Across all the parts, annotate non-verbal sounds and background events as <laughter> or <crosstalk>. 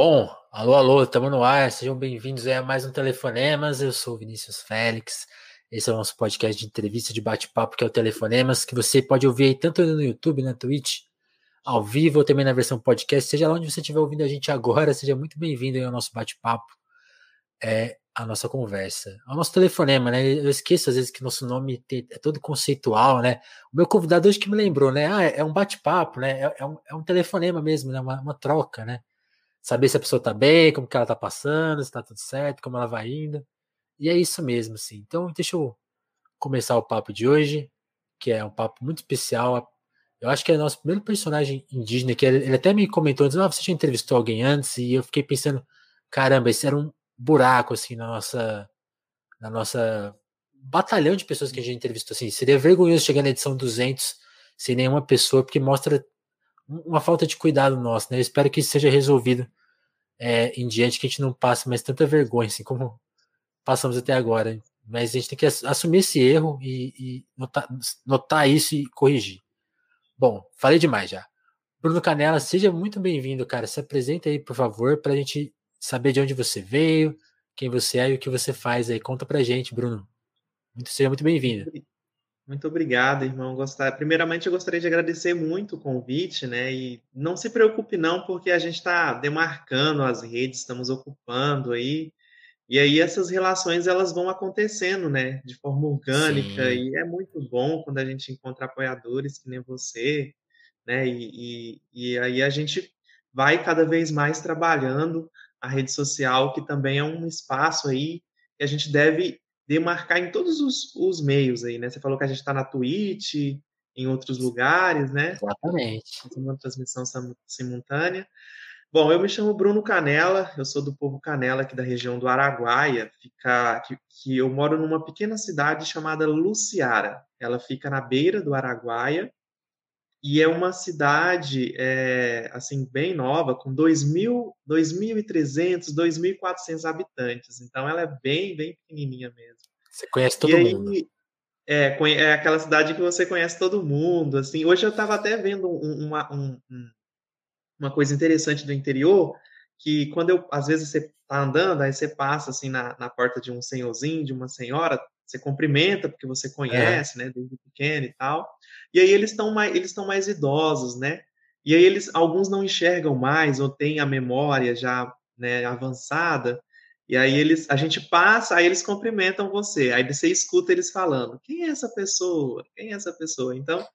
Bom, alô, alô, estamos no ar, sejam bem-vindos a mais um Telefonemas. Eu sou Vinícius Félix. Esse é o nosso podcast de entrevista, de bate-papo, que é o Telefonemas, que você pode ouvir aí tanto no YouTube, na Twitch, ao vivo, ou também na versão podcast. Seja lá onde você estiver ouvindo a gente agora, seja muito bem-vindo ao nosso bate-papo, é, a nossa conversa. Ao nosso telefonema, né? Eu esqueço às vezes que nosso nome é todo conceitual, né? O meu convidado hoje que me lembrou, né? Ah, é um bate-papo, né? É, é, um, é um telefonema mesmo, né? Uma, uma troca, né? Saber se a pessoa tá bem, como que ela tá passando, se tá tudo certo, como ela vai indo. E é isso mesmo, assim. Então, deixa eu começar o papo de hoje, que é um papo muito especial. Eu acho que é o nosso primeiro personagem indígena, que ele, até me comentou antes, ah, você já entrevistou alguém antes, e eu fiquei pensando, caramba, esse era um buraco, assim, na nossa, na nossa batalhão de pessoas que a gente entrevistou, assim, seria vergonhoso chegar na edição 200 sem nenhuma pessoa, porque mostra uma falta de cuidado nosso, né? Eu espero que isso seja resolvido é, em diante, que a gente não passe mais tanta vergonha, assim como passamos até agora. Mas a gente tem que assumir esse erro e, e notar, notar, isso e corrigir. Bom, falei demais já. Bruno Canela, seja muito bem-vindo, cara. Se apresenta aí, por favor, para a gente saber de onde você veio, quem você é e o que você faz aí. Conta pra gente, Bruno. Muito, seja muito bem-vindo. Muito obrigado, irmão. Gostar. Primeiramente, eu gostaria de agradecer muito o convite, né? E não se preocupe não, porque a gente está demarcando as redes, estamos ocupando aí. E aí essas relações elas vão acontecendo, né? De forma orgânica. Sim. E é muito bom quando a gente encontra apoiadores que nem você, né? E, e, e aí a gente vai cada vez mais trabalhando a rede social, que também é um espaço aí que a gente deve demarcar em todos os, os meios aí, né? Você falou que a gente está na Twitch, em outros lugares, né? Exatamente. Uma transmissão simultânea. Bom, eu me chamo Bruno Canela, eu sou do povo Canela aqui da região do Araguaia, fica, que, que eu moro numa pequena cidade chamada Luciara. Ela fica na beira do Araguaia e é uma cidade é, assim bem nova, com 2.300, 2.400 habitantes. Então ela é bem, bem pequenininha mesmo. Você conhece todo e mundo. Aí, é, é aquela cidade que você conhece todo mundo. Assim, hoje eu estava até vendo uma, um, uma coisa interessante do interior, que quando eu às vezes você está andando, aí você passa assim na, na porta de um senhorzinho, de uma senhora, você cumprimenta porque você conhece, é. né, desde pequeno e tal. E aí eles estão mais, eles estão mais idosos, né? E aí eles, alguns não enxergam mais ou têm a memória já, né, avançada. E aí eles, a gente passa, aí eles cumprimentam você. Aí você escuta eles falando: "Quem é essa pessoa? Quem é essa pessoa?". Então,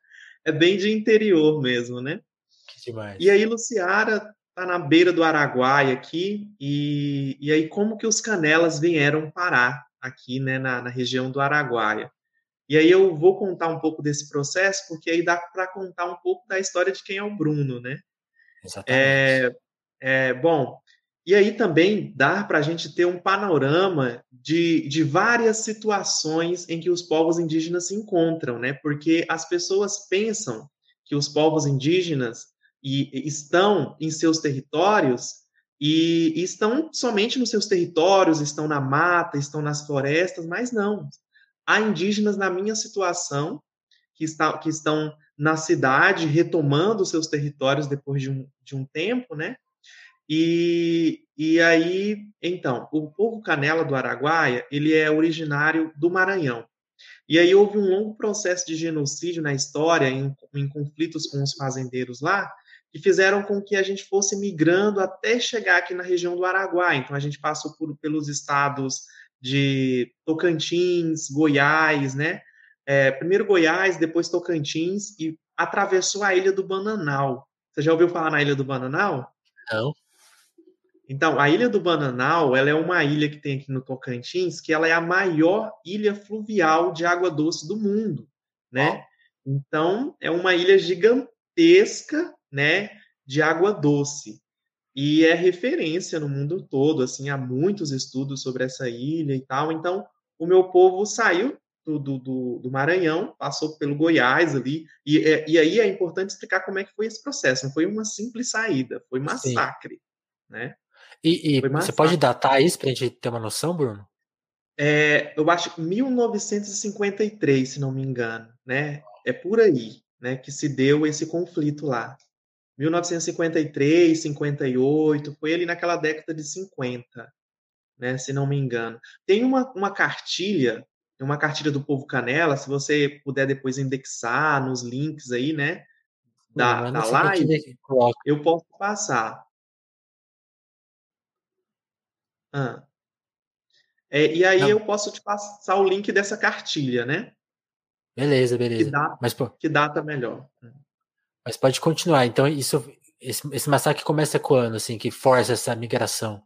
é bem de interior mesmo, né? Que demais. E aí Luciara tá na beira do Araguaia aqui, e, e aí como que os canelas vieram parar aqui né, na, na região do Araguaia. E aí eu vou contar um pouco desse processo, porque aí dá para contar um pouco da história de quem é o Bruno, né? Exatamente. É, é, bom, e aí também dá para a gente ter um panorama de, de várias situações em que os povos indígenas se encontram, né? Porque as pessoas pensam que os povos indígenas e, estão em seus territórios e, e, estão somente nos seus territórios, estão na mata, estão nas florestas, mas não. Há indígenas na minha situação que, está, que estão na cidade, retomando seus territórios depois de um, de um tempo, né? E, e aí, então, o povo Canela do Araguaia, ele é originário do Maranhão. E aí houve um longo processo de genocídio na história, em, em conflitos com os fazendeiros lá, que fizeram com que a gente fosse migrando até chegar aqui na região do Araguaia. Então, a gente passou por, pelos estados de Tocantins, Goiás, né? É, primeiro Goiás, depois Tocantins e atravessou a ilha do Bananal. Você já ouviu falar na ilha do Bananal? Não. Então, a ilha do Bananal, ela é uma ilha que tem aqui no Tocantins, que ela é a maior ilha fluvial de água doce do mundo, né? Então, é uma ilha gigantesca, né, de água doce. E é referência no mundo todo, assim, há muitos estudos sobre essa ilha e tal. Então, o meu povo saiu do, do, do Maranhão, passou pelo Goiás ali, e, é, e aí é importante explicar como é que foi esse processo. Não foi uma simples saída, foi massacre, Sim. né? E, e você pode datar isso para a gente ter uma noção, Bruno? É, eu acho 1953, se não me engano, né? É por aí, né, que se deu esse conflito lá. 1953, 58, foi ali naquela década de 50, né, se não me engano. Tem uma, uma cartilha, uma cartilha do Povo Canela, se você puder depois indexar nos links aí, né, da, da live, eu posso passar. Ah. É, e aí não. eu posso te passar o link dessa cartilha, né? Beleza, beleza. Que data, Mas, pô, que data melhor. Mas pode continuar. Então, isso, esse, esse massacre começa quando, assim, que força essa migração?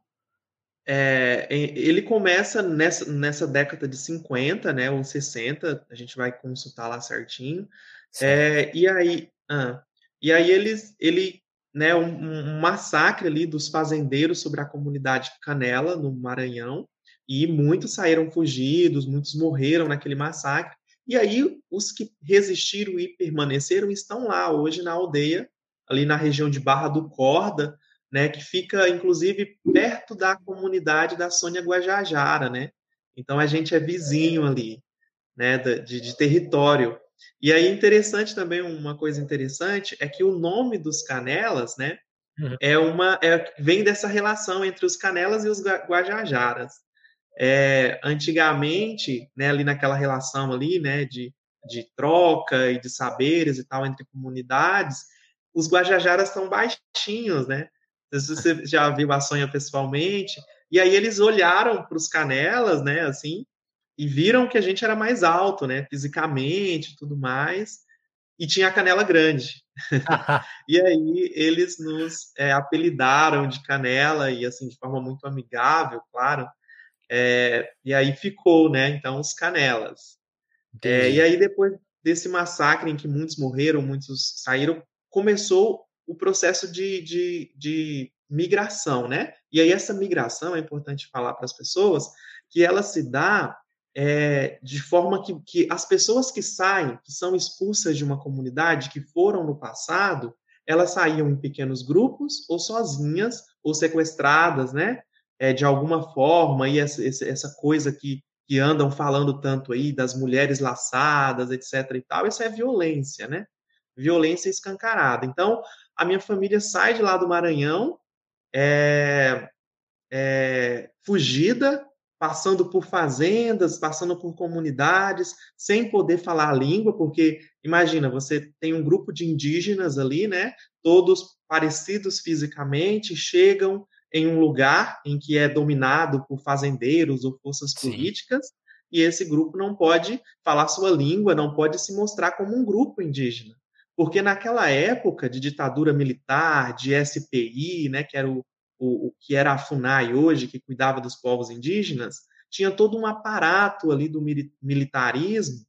É, ele começa nessa, nessa década de 50, né, ou 60, a gente vai consultar lá certinho. É, e aí, ah, e aí eles, ele, né, um, um, massacre ali dos fazendeiros sobre a comunidade Canela, no Maranhão, e muitos saíram fugidos, muitos morreram naquele massacre. E aí os que resistiram e permaneceram estão lá hoje na aldeia, ali na região de Barra do Corda, né, que fica inclusive perto da comunidade da Sônia Guajajara, né? Então a gente é vizinho ali, né, de, de território. E aí interessante também uma coisa interessante é que o nome dos Canelas, né, uhum. é uma é, vem dessa relação entre os Canelas e os Guajajaras. É, antigamente, né, ali naquela relação ali, né, de, de troca e de saberes e tal entre comunidades, os Guajajaras são baixinhos, né? Se você já viu a Sonha pessoalmente, e aí eles olharam para os Canelas, né, assim, e viram que a gente era mais alto, né, fisicamente, tudo mais, e tinha a canela grande. <laughs> e aí eles nos é, apelidaram de canela e assim de forma muito amigável, claro, é, e aí ficou, né? Então, os Canelas. É, e aí, depois desse massacre em que muitos morreram, muitos saíram, começou o processo de, de, de migração, né? E aí, essa migração, é importante falar para as pessoas, que ela se dá é, de forma que, que as pessoas que saem, que são expulsas de uma comunidade, que foram no passado, elas saíam em pequenos grupos, ou sozinhas, ou sequestradas, né? é, de alguma forma, e essa, essa coisa que, que andam falando tanto aí das mulheres laçadas, etc. e tal, isso é violência, né? Violência escancarada. Então, a minha família sai de lá do Maranhão, é, é, fugida, passando por fazendas, passando por comunidades, sem poder falar a língua, porque imagina, você tem um grupo de indígenas ali, né? Todos parecidos fisicamente, chegam em um lugar em que é dominado por fazendeiros ou forças Sim. políticas, e esse grupo não pode falar sua língua, não pode se mostrar como um grupo indígena. Porque naquela época de ditadura militar, de SPI, né, que era o, o, o que era a FUNAI hoje, que cuidava dos povos indígenas, tinha todo um aparato ali do militarismo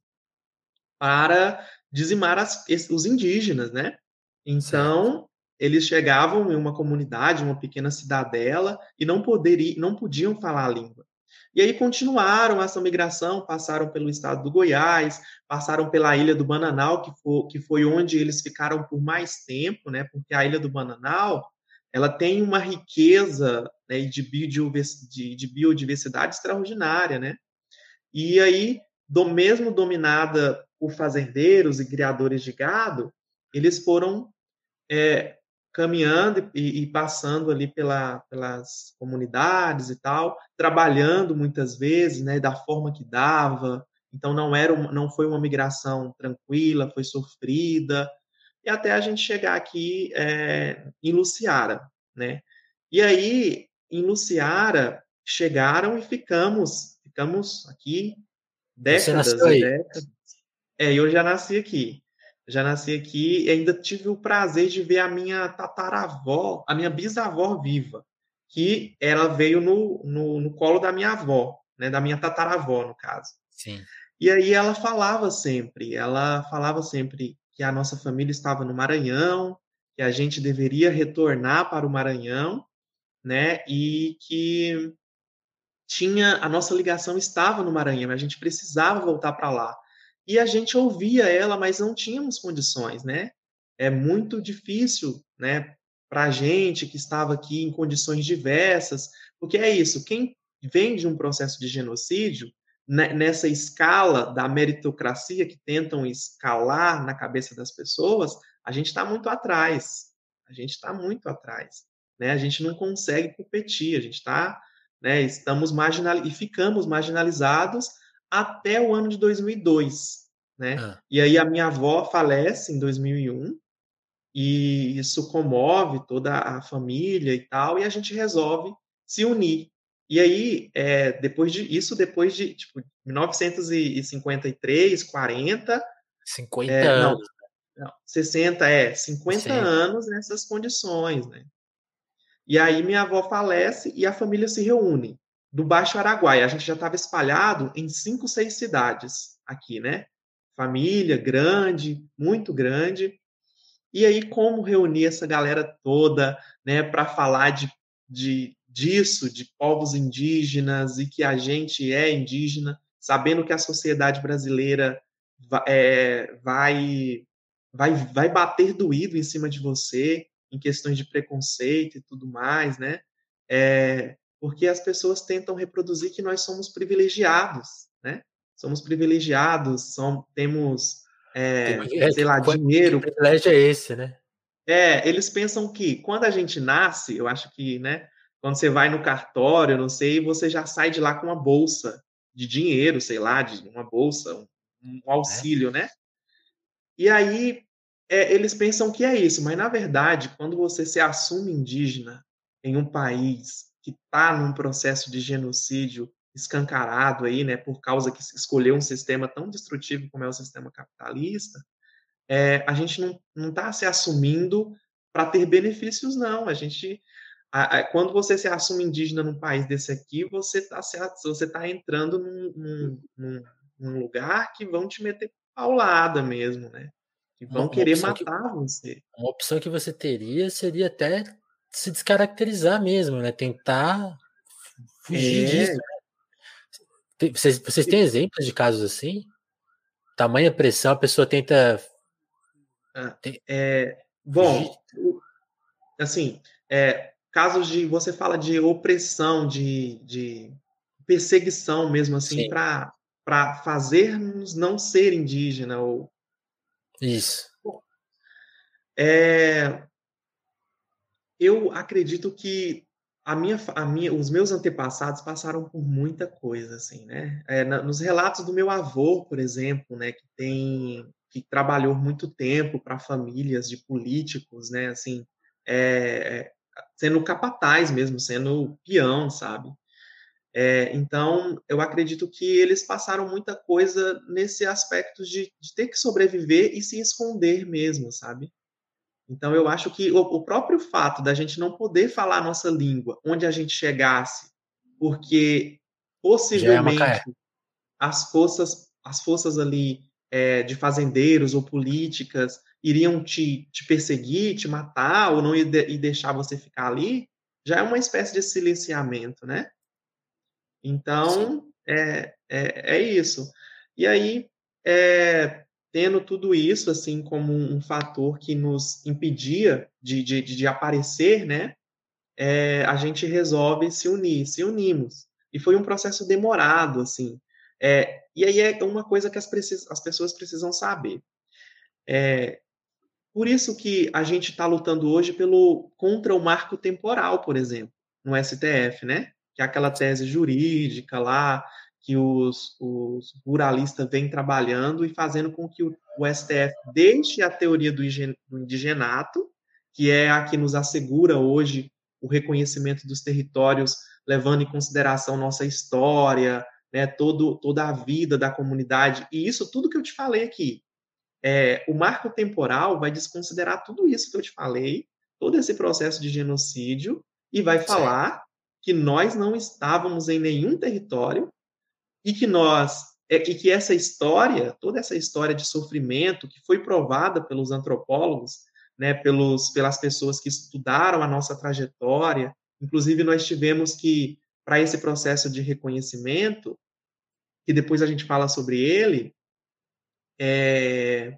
para dizimar as, os indígenas, né? Então, eles chegavam em uma comunidade, uma pequena cidadela, e não, poderiam, não podiam falar a língua. E aí continuaram essa migração, passaram pelo estado do Goiás, passaram pela ilha do Bananal, que foi, que foi onde eles ficaram por mais tempo, né? Porque a ilha do Bananal ela tem uma riqueza né, de, biodiversidade, de biodiversidade extraordinária, né? E aí, do mesmo dominada por fazendeiros e criadores de gado, eles foram é, caminhando e, e passando ali pela, pelas comunidades e tal, trabalhando muitas vezes, né, da forma que dava. Então não era, não foi uma migração tranquila, foi sofrida e até a gente chegar aqui é, em Luciara, né? E aí em Luciara chegaram e ficamos, ficamos aqui décadas e décadas. É, eu já nasci aqui já nasci aqui e ainda tive o prazer de ver a minha tataravó, a minha bisavó viva, que ela veio no, no, no colo da minha avó, né, da minha tataravó, no caso. Sim. E aí ela falava sempre, ela falava sempre que a nossa família estava no Maranhão, que a gente deveria retornar para o Maranhão, né, e que tinha a nossa ligação estava no Maranhão, a gente precisava voltar para lá e a gente ouvia ela, mas não tínhamos condições, né? É muito difícil, né, para a gente que estava aqui em condições diversas, porque é isso, quem vem de um processo de genocídio, nessa escala da meritocracia que tentam escalar na cabeça das pessoas, a gente está muito atrás. A gente está muito atrás, né? A gente não consegue competir, a gente está, né? Estamos marginal e ficamos marginalizados até o ano de 2002, né? Ah. E aí a minha avó falece em 2001 e isso comove toda a família e tal, e a gente resolve se unir. E aí, é, depois de isso, depois de tipo 1953, 40, 50 é, anos. Não, não, 60, é, 50 Sim. anos nessas condições, né? E aí minha avó falece e a família se reúne do Baixo Araguaia. A gente já estava espalhado em cinco, seis cidades aqui, né? Família grande, muito grande. E aí, como reunir essa galera toda, né, para falar de, de, disso, de povos indígenas e que a gente é indígena, sabendo que a sociedade brasileira é, vai, vai, vai bater doído em cima de você em questões de preconceito e tudo mais, né? É, porque as pessoas tentam reproduzir que nós somos privilegiados, né? Somos privilegiados, somos, temos, é, é, sei lá, dinheiro. Que privilégio é esse, né? É, eles pensam que quando a gente nasce, eu acho que, né? Quando você vai no cartório, não sei, você já sai de lá com uma bolsa de dinheiro, sei lá, de uma bolsa, um, um é. auxílio, é. né? E aí é, eles pensam que é isso, mas na verdade, quando você se assume indígena em um país que está num processo de genocídio escancarado aí, né, por causa que escolheu um sistema tão destrutivo como é o sistema capitalista, é, a gente não está se assumindo para ter benefícios, não. A gente, a, a, quando você se assume indígena num país desse aqui, você está você tá entrando num, num, num, lugar que vão te meter paulada mesmo, né? Que vão uma, querer matar que, você. Uma opção que você teria seria até se descaracterizar mesmo, né? Tentar fugir é. disso. Né? Vocês, vocês têm exemplos de casos assim? Tamanha pressão, a pessoa tenta. Ah, é, bom, assim, é, casos de. Você fala de opressão, de, de perseguição mesmo, assim, para fazermos não ser indígena. Ou... Isso. É, eu acredito que a minha, a minha, os meus antepassados passaram por muita coisa, assim, né? É, na, nos relatos do meu avô, por exemplo, né, que tem, que trabalhou muito tempo para famílias de políticos, né, assim, é, sendo capataz mesmo, sendo peão, sabe? É, então, eu acredito que eles passaram muita coisa nesse aspecto de, de ter que sobreviver e se esconder mesmo, sabe? Então, eu acho que o, o próprio fato da gente não poder falar a nossa língua onde a gente chegasse, porque é possivelmente é as forças, as forças ali é, de fazendeiros ou políticas iriam te, te perseguir, te matar ou não de, ir deixar você ficar ali, já é uma espécie de silenciamento, né? Então, é, é, é, isso. E aí, é, tendo tudo isso assim como um fator que nos impedia de, de, de aparecer, né? É, a gente resolve se unir, se unimos. E foi um processo demorado, assim. É, e aí é uma coisa que as, precis, as pessoas precisam saber. É, por isso que a gente está lutando hoje pelo contra o marco temporal, por exemplo, no STF, né? Que é aquela tese jurídica lá que os, os ruralistas vêm trabalhando e fazendo com que o, o STF deixe a teoria do, indigenato, que é a que nos assegura hoje o reconhecimento dos territórios, levando em consideração nossa história, né, todo, toda a vida da comunidade, e isso tudo que eu te falei aqui. É, o marco temporal vai desconsiderar tudo isso que eu te falei, todo esse processo de genocídio, e vai falar que nós não estávamos em nenhum território e que nós é, e que essa história, toda essa história de sofrimento que foi provada pelos antropólogos, né, pelos, pelas pessoas que estudaram a nossa trajetória, inclusive nós tivemos que para esse processo de reconhecimento, que depois a gente fala sobre ele, é,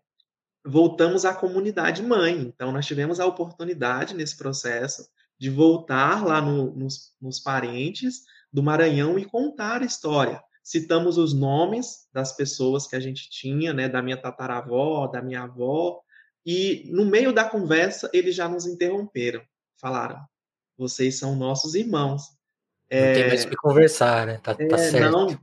voltamos à comunidade mãe. Então, nós tivemos a oportunidade nesse processo de voltar lá no, nos, nos parentes do Maranhão e contar a história citamos os nomes das pessoas que a gente tinha, né, da minha tataravó, da minha avó, E no meio da conversa, eles já nos interromperam. Falaram: vocês são nossos irmãos. Não é, tem mais o que conversar, né? Tá, tá é, tá certo. Não,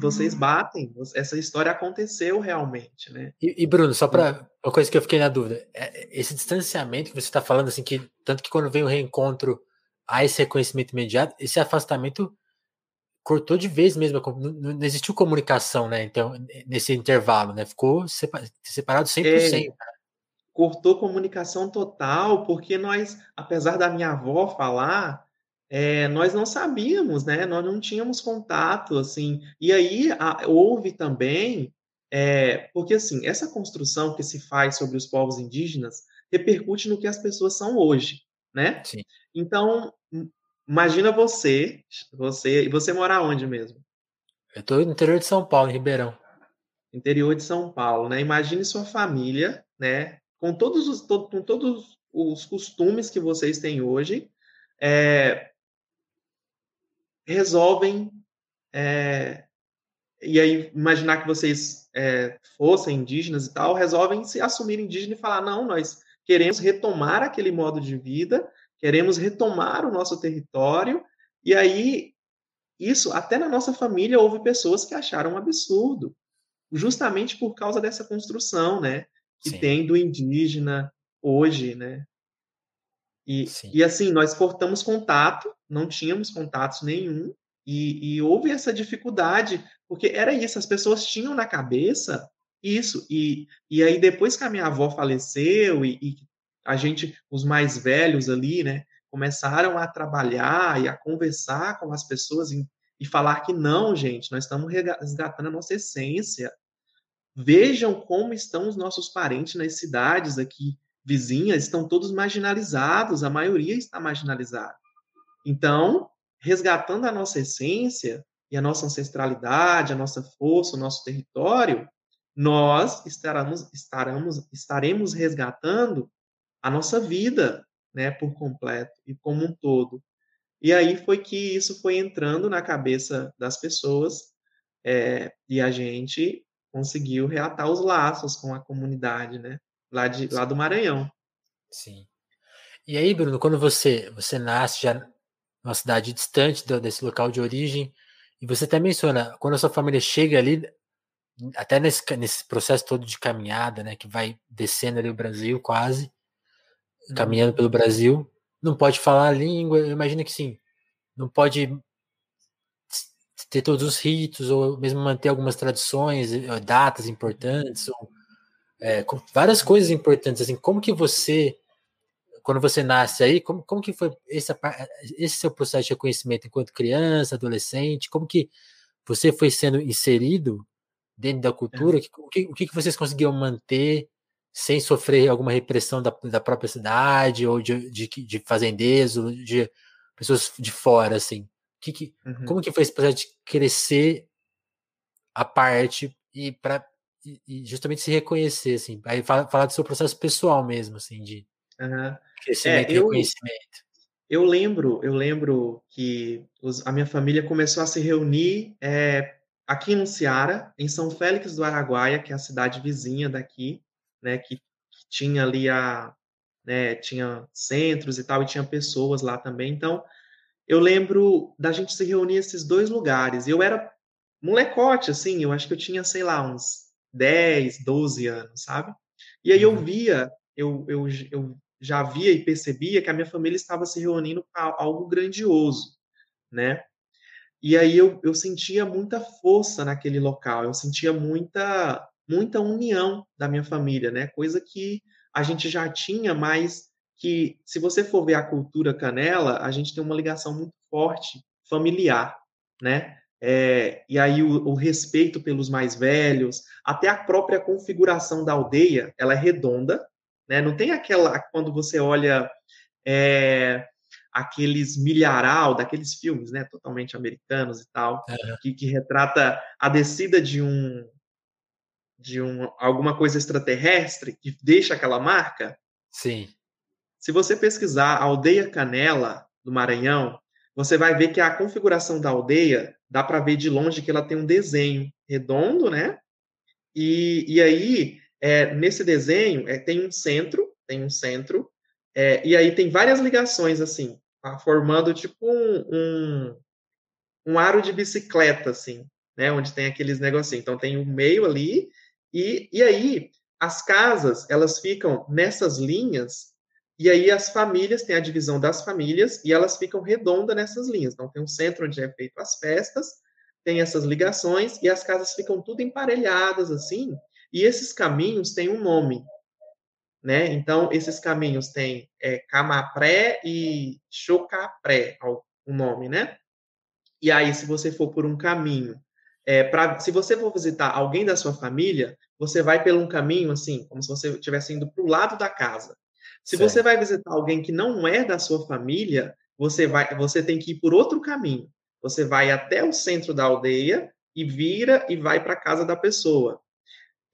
vocês batem. Essa história aconteceu realmente, né? E, e Bruno, só para uma coisa que eu fiquei na dúvida, é, esse distanciamento que você está falando, assim, que tanto que quando vem o reencontro há esse reconhecimento imediato, esse afastamento cortou de vez mesmo, não, não existiu comunicação, né? Então, nesse intervalo, né? Ficou separado 100%. É, cortou comunicação total, porque nós, apesar da minha avó falar, é, nós não sabíamos, né? Nós não tínhamos contato, assim. E aí a, houve também, é, porque assim, essa construção que se faz sobre os povos indígenas repercute no que as pessoas são hoje, né? Sim. Então, imagina você, você e você mora onde mesmo? Eu estou no interior de São Paulo, em Ribeirão. Interior de São Paulo, né? Imagine sua família, né? Com todos os, todo, com todos os costumes que vocês têm hoje, é, resolvem é, e aí imaginar que vocês é, fossem indígenas e tal, resolvem se assumir indígena e falar não, nós queremos retomar aquele modo de vida, queremos retomar o nosso território e aí isso até na nossa família houve pessoas que acharam um absurdo, justamente por causa dessa construção, né, que Sim. tem do indígena hoje, né? E, e assim, nós cortamos contato, não tínhamos contatos nenhum, e, e, houve essa dificuldade, porque era isso, as pessoas tinham na cabeça isso, e, e aí depois que a minha avó faleceu, e, e a gente, os mais velhos ali, né, começaram a trabalhar e a conversar com as pessoas e, e falar que não, gente, nós estamos resgatando a nossa essência. Vejam como estão os nossos parentes nas cidades aqui, vizinhas estão todos marginalizados, a maioria está marginalizada. Então, resgatando a nossa essência e a nossa ancestralidade, a nossa força, o nosso território, nós estaremos, estaremos, estaremos resgatando a nossa vida, né, por completo e como um todo. E aí foi que isso foi entrando na cabeça das pessoas é, e a gente conseguiu reatar os laços com a comunidade, né? Lá, de, lá do Maranhão. Sim. E aí, Bruno, quando você, você nasce já numa cidade distante desse local de origem, e você até menciona, quando a sua família chega ali, até nesse, nesse processo todo de caminhada, né, que vai descendo ali o Brasil quase, uhum. caminhando pelo Brasil, não pode falar a língua, eu imagino que sim, não pode ter todos os ritos, ou mesmo manter algumas tradições, eh, datas importantes, ou é, várias coisas importantes, assim, como que você, quando você nasce aí, como, como que foi esse, esse seu processo de reconhecimento enquanto criança, adolescente, como que você foi sendo inserido dentro da cultura, é. o, que, o que vocês conseguiam manter sem sofrer alguma repressão da, da própria cidade, ou de, de, de fazendeiros, ou de pessoas de fora, assim, que, que, uhum. como que foi esse processo de crescer a parte e para e, justamente se reconhecer, assim, aí falar do seu processo pessoal mesmo, assim, de uhum. crescimento é, eu, e reconhecimento. Eu lembro, eu lembro que os, a minha família começou a se reunir é, aqui no Ceará, em São Félix do Araguaia, que é a cidade vizinha daqui, né, que, que tinha ali a, né, tinha centros e tal, e tinha pessoas lá também. Então, eu lembro da gente se reunir nesses dois lugares. Eu era molecote, assim, eu acho que eu tinha, sei lá, uns 10, 12 anos, sabe? E aí eu uhum. via, eu, eu, eu já via e percebia que a minha família estava se reunindo para algo grandioso, né? E aí eu, eu sentia muita força naquele local, eu sentia muita muita união da minha família, né? Coisa que a gente já tinha, mas que se você for ver a cultura canela, a gente tem uma ligação muito forte familiar, né? É, e aí o, o, respeito pelos mais velhos, até a própria configuração da aldeia, ela é redonda, né? Não tem aquela quando você olha é, aqueles milharal daqueles filmes, né? Totalmente americanos e tal, é. que, que retrata a descida de um de um alguma coisa extraterrestre que deixa aquela marca. Sim. Se você pesquisar a aldeia Canela do Maranhão, você vai ver que a configuração da aldeia dá para ver de longe que ela tem um desenho redondo, né? E, e aí é, nesse desenho é, tem um centro, tem um centro, é, e aí tem várias ligações assim, tá? formando tipo um, um, um, aro de bicicleta, assim, né? Onde tem aqueles negocinhos. Então tem o um meio ali, e, e aí as casas elas ficam nessas linhas, e aí as famílias têm a divisão das famílias e elas ficam redondas nessas linhas. Então tem um centro onde é feito as festas, tem essas ligações e as casas ficam tudo emparelhadas assim, e esses caminhos têm um nome, né? Então, esses caminhos têm é, Camapré e Chocapré, o nome, né? E aí, se você for por um caminho, é, pra, se você for visitar alguém da sua família, você vai pelo um caminho assim, como se você estivesse indo para o lado da casa. Se você vai visitar alguém que não é da sua família, você vai, você tem que ir por outro caminho. Você vai até o centro da aldeia e vira e vai para a casa da pessoa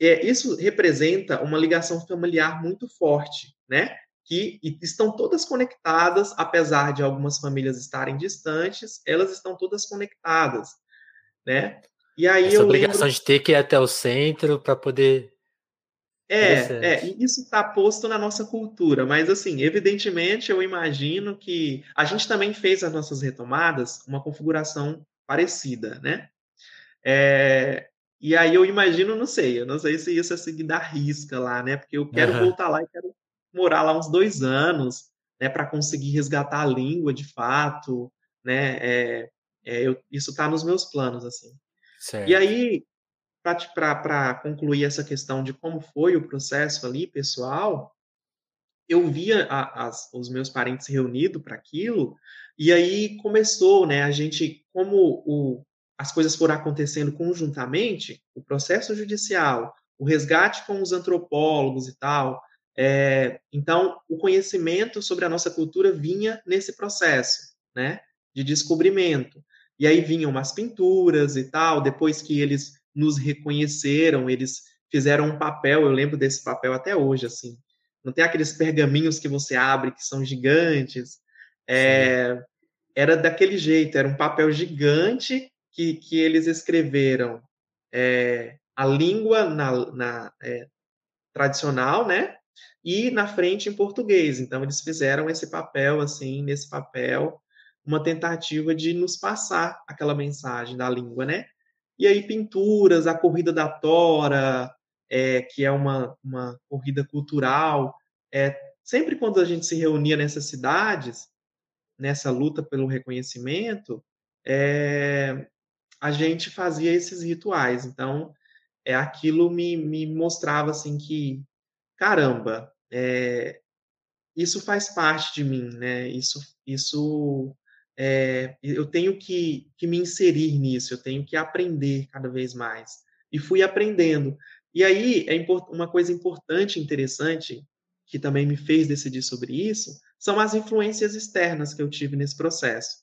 é, isso representa uma ligação familiar muito forte, né? Que estão todas conectadas, apesar de algumas famílias estarem distantes, elas estão todas conectadas, né? E aí Essa obrigação lembro... de ter que ir até o centro para poder é, é, isso está posto na nossa cultura, mas assim, evidentemente eu imagino que a gente também fez as nossas retomadas uma configuração parecida, né? É, e aí eu imagino, não sei, eu não sei se isso é seguir da risca lá, né? Porque eu quero uhum. voltar lá e quero morar lá uns dois anos, né? Para conseguir resgatar a língua de fato, né? É, é, eu, isso está nos meus planos, assim. Certo. E aí, para concluir essa questão de como foi o processo ali, pessoal, eu via a, as, os meus parentes reunidos para aquilo, e aí começou, né? A gente, como o, as coisas foram acontecendo conjuntamente, o processo judicial, o resgate com os antropólogos e tal. É, então, o conhecimento sobre a nossa cultura vinha nesse processo, né, de descobrimento. E aí vinham umas pinturas e tal. Depois que eles nos reconheceram, eles fizeram um papel. Eu lembro desse papel até hoje, assim. Não tem aqueles pergaminhos que você abre que são gigantes. É, era daquele jeito. Era um papel gigante que, que eles escreveram é, a língua na, na é, tradicional, né? E na frente em português. Então eles fizeram esse papel assim, nesse papel, uma tentativa de nos passar aquela mensagem da língua, né? E aí pinturas, a corrida da tora, é, que é uma, uma corrida cultural. É, sempre quando a gente se reunia nessas cidades, nessa luta pelo reconhecimento, é, a gente fazia esses rituais. Então, é, aquilo me, me mostrava assim que, caramba, é, isso faz parte de mim, né? Isso, isso é, eu tenho que, que me inserir nisso, eu tenho que aprender cada vez mais. E fui aprendendo. E aí, é uma coisa importante, interessante, que também me fez decidir sobre isso, são as influências externas que eu tive nesse processo.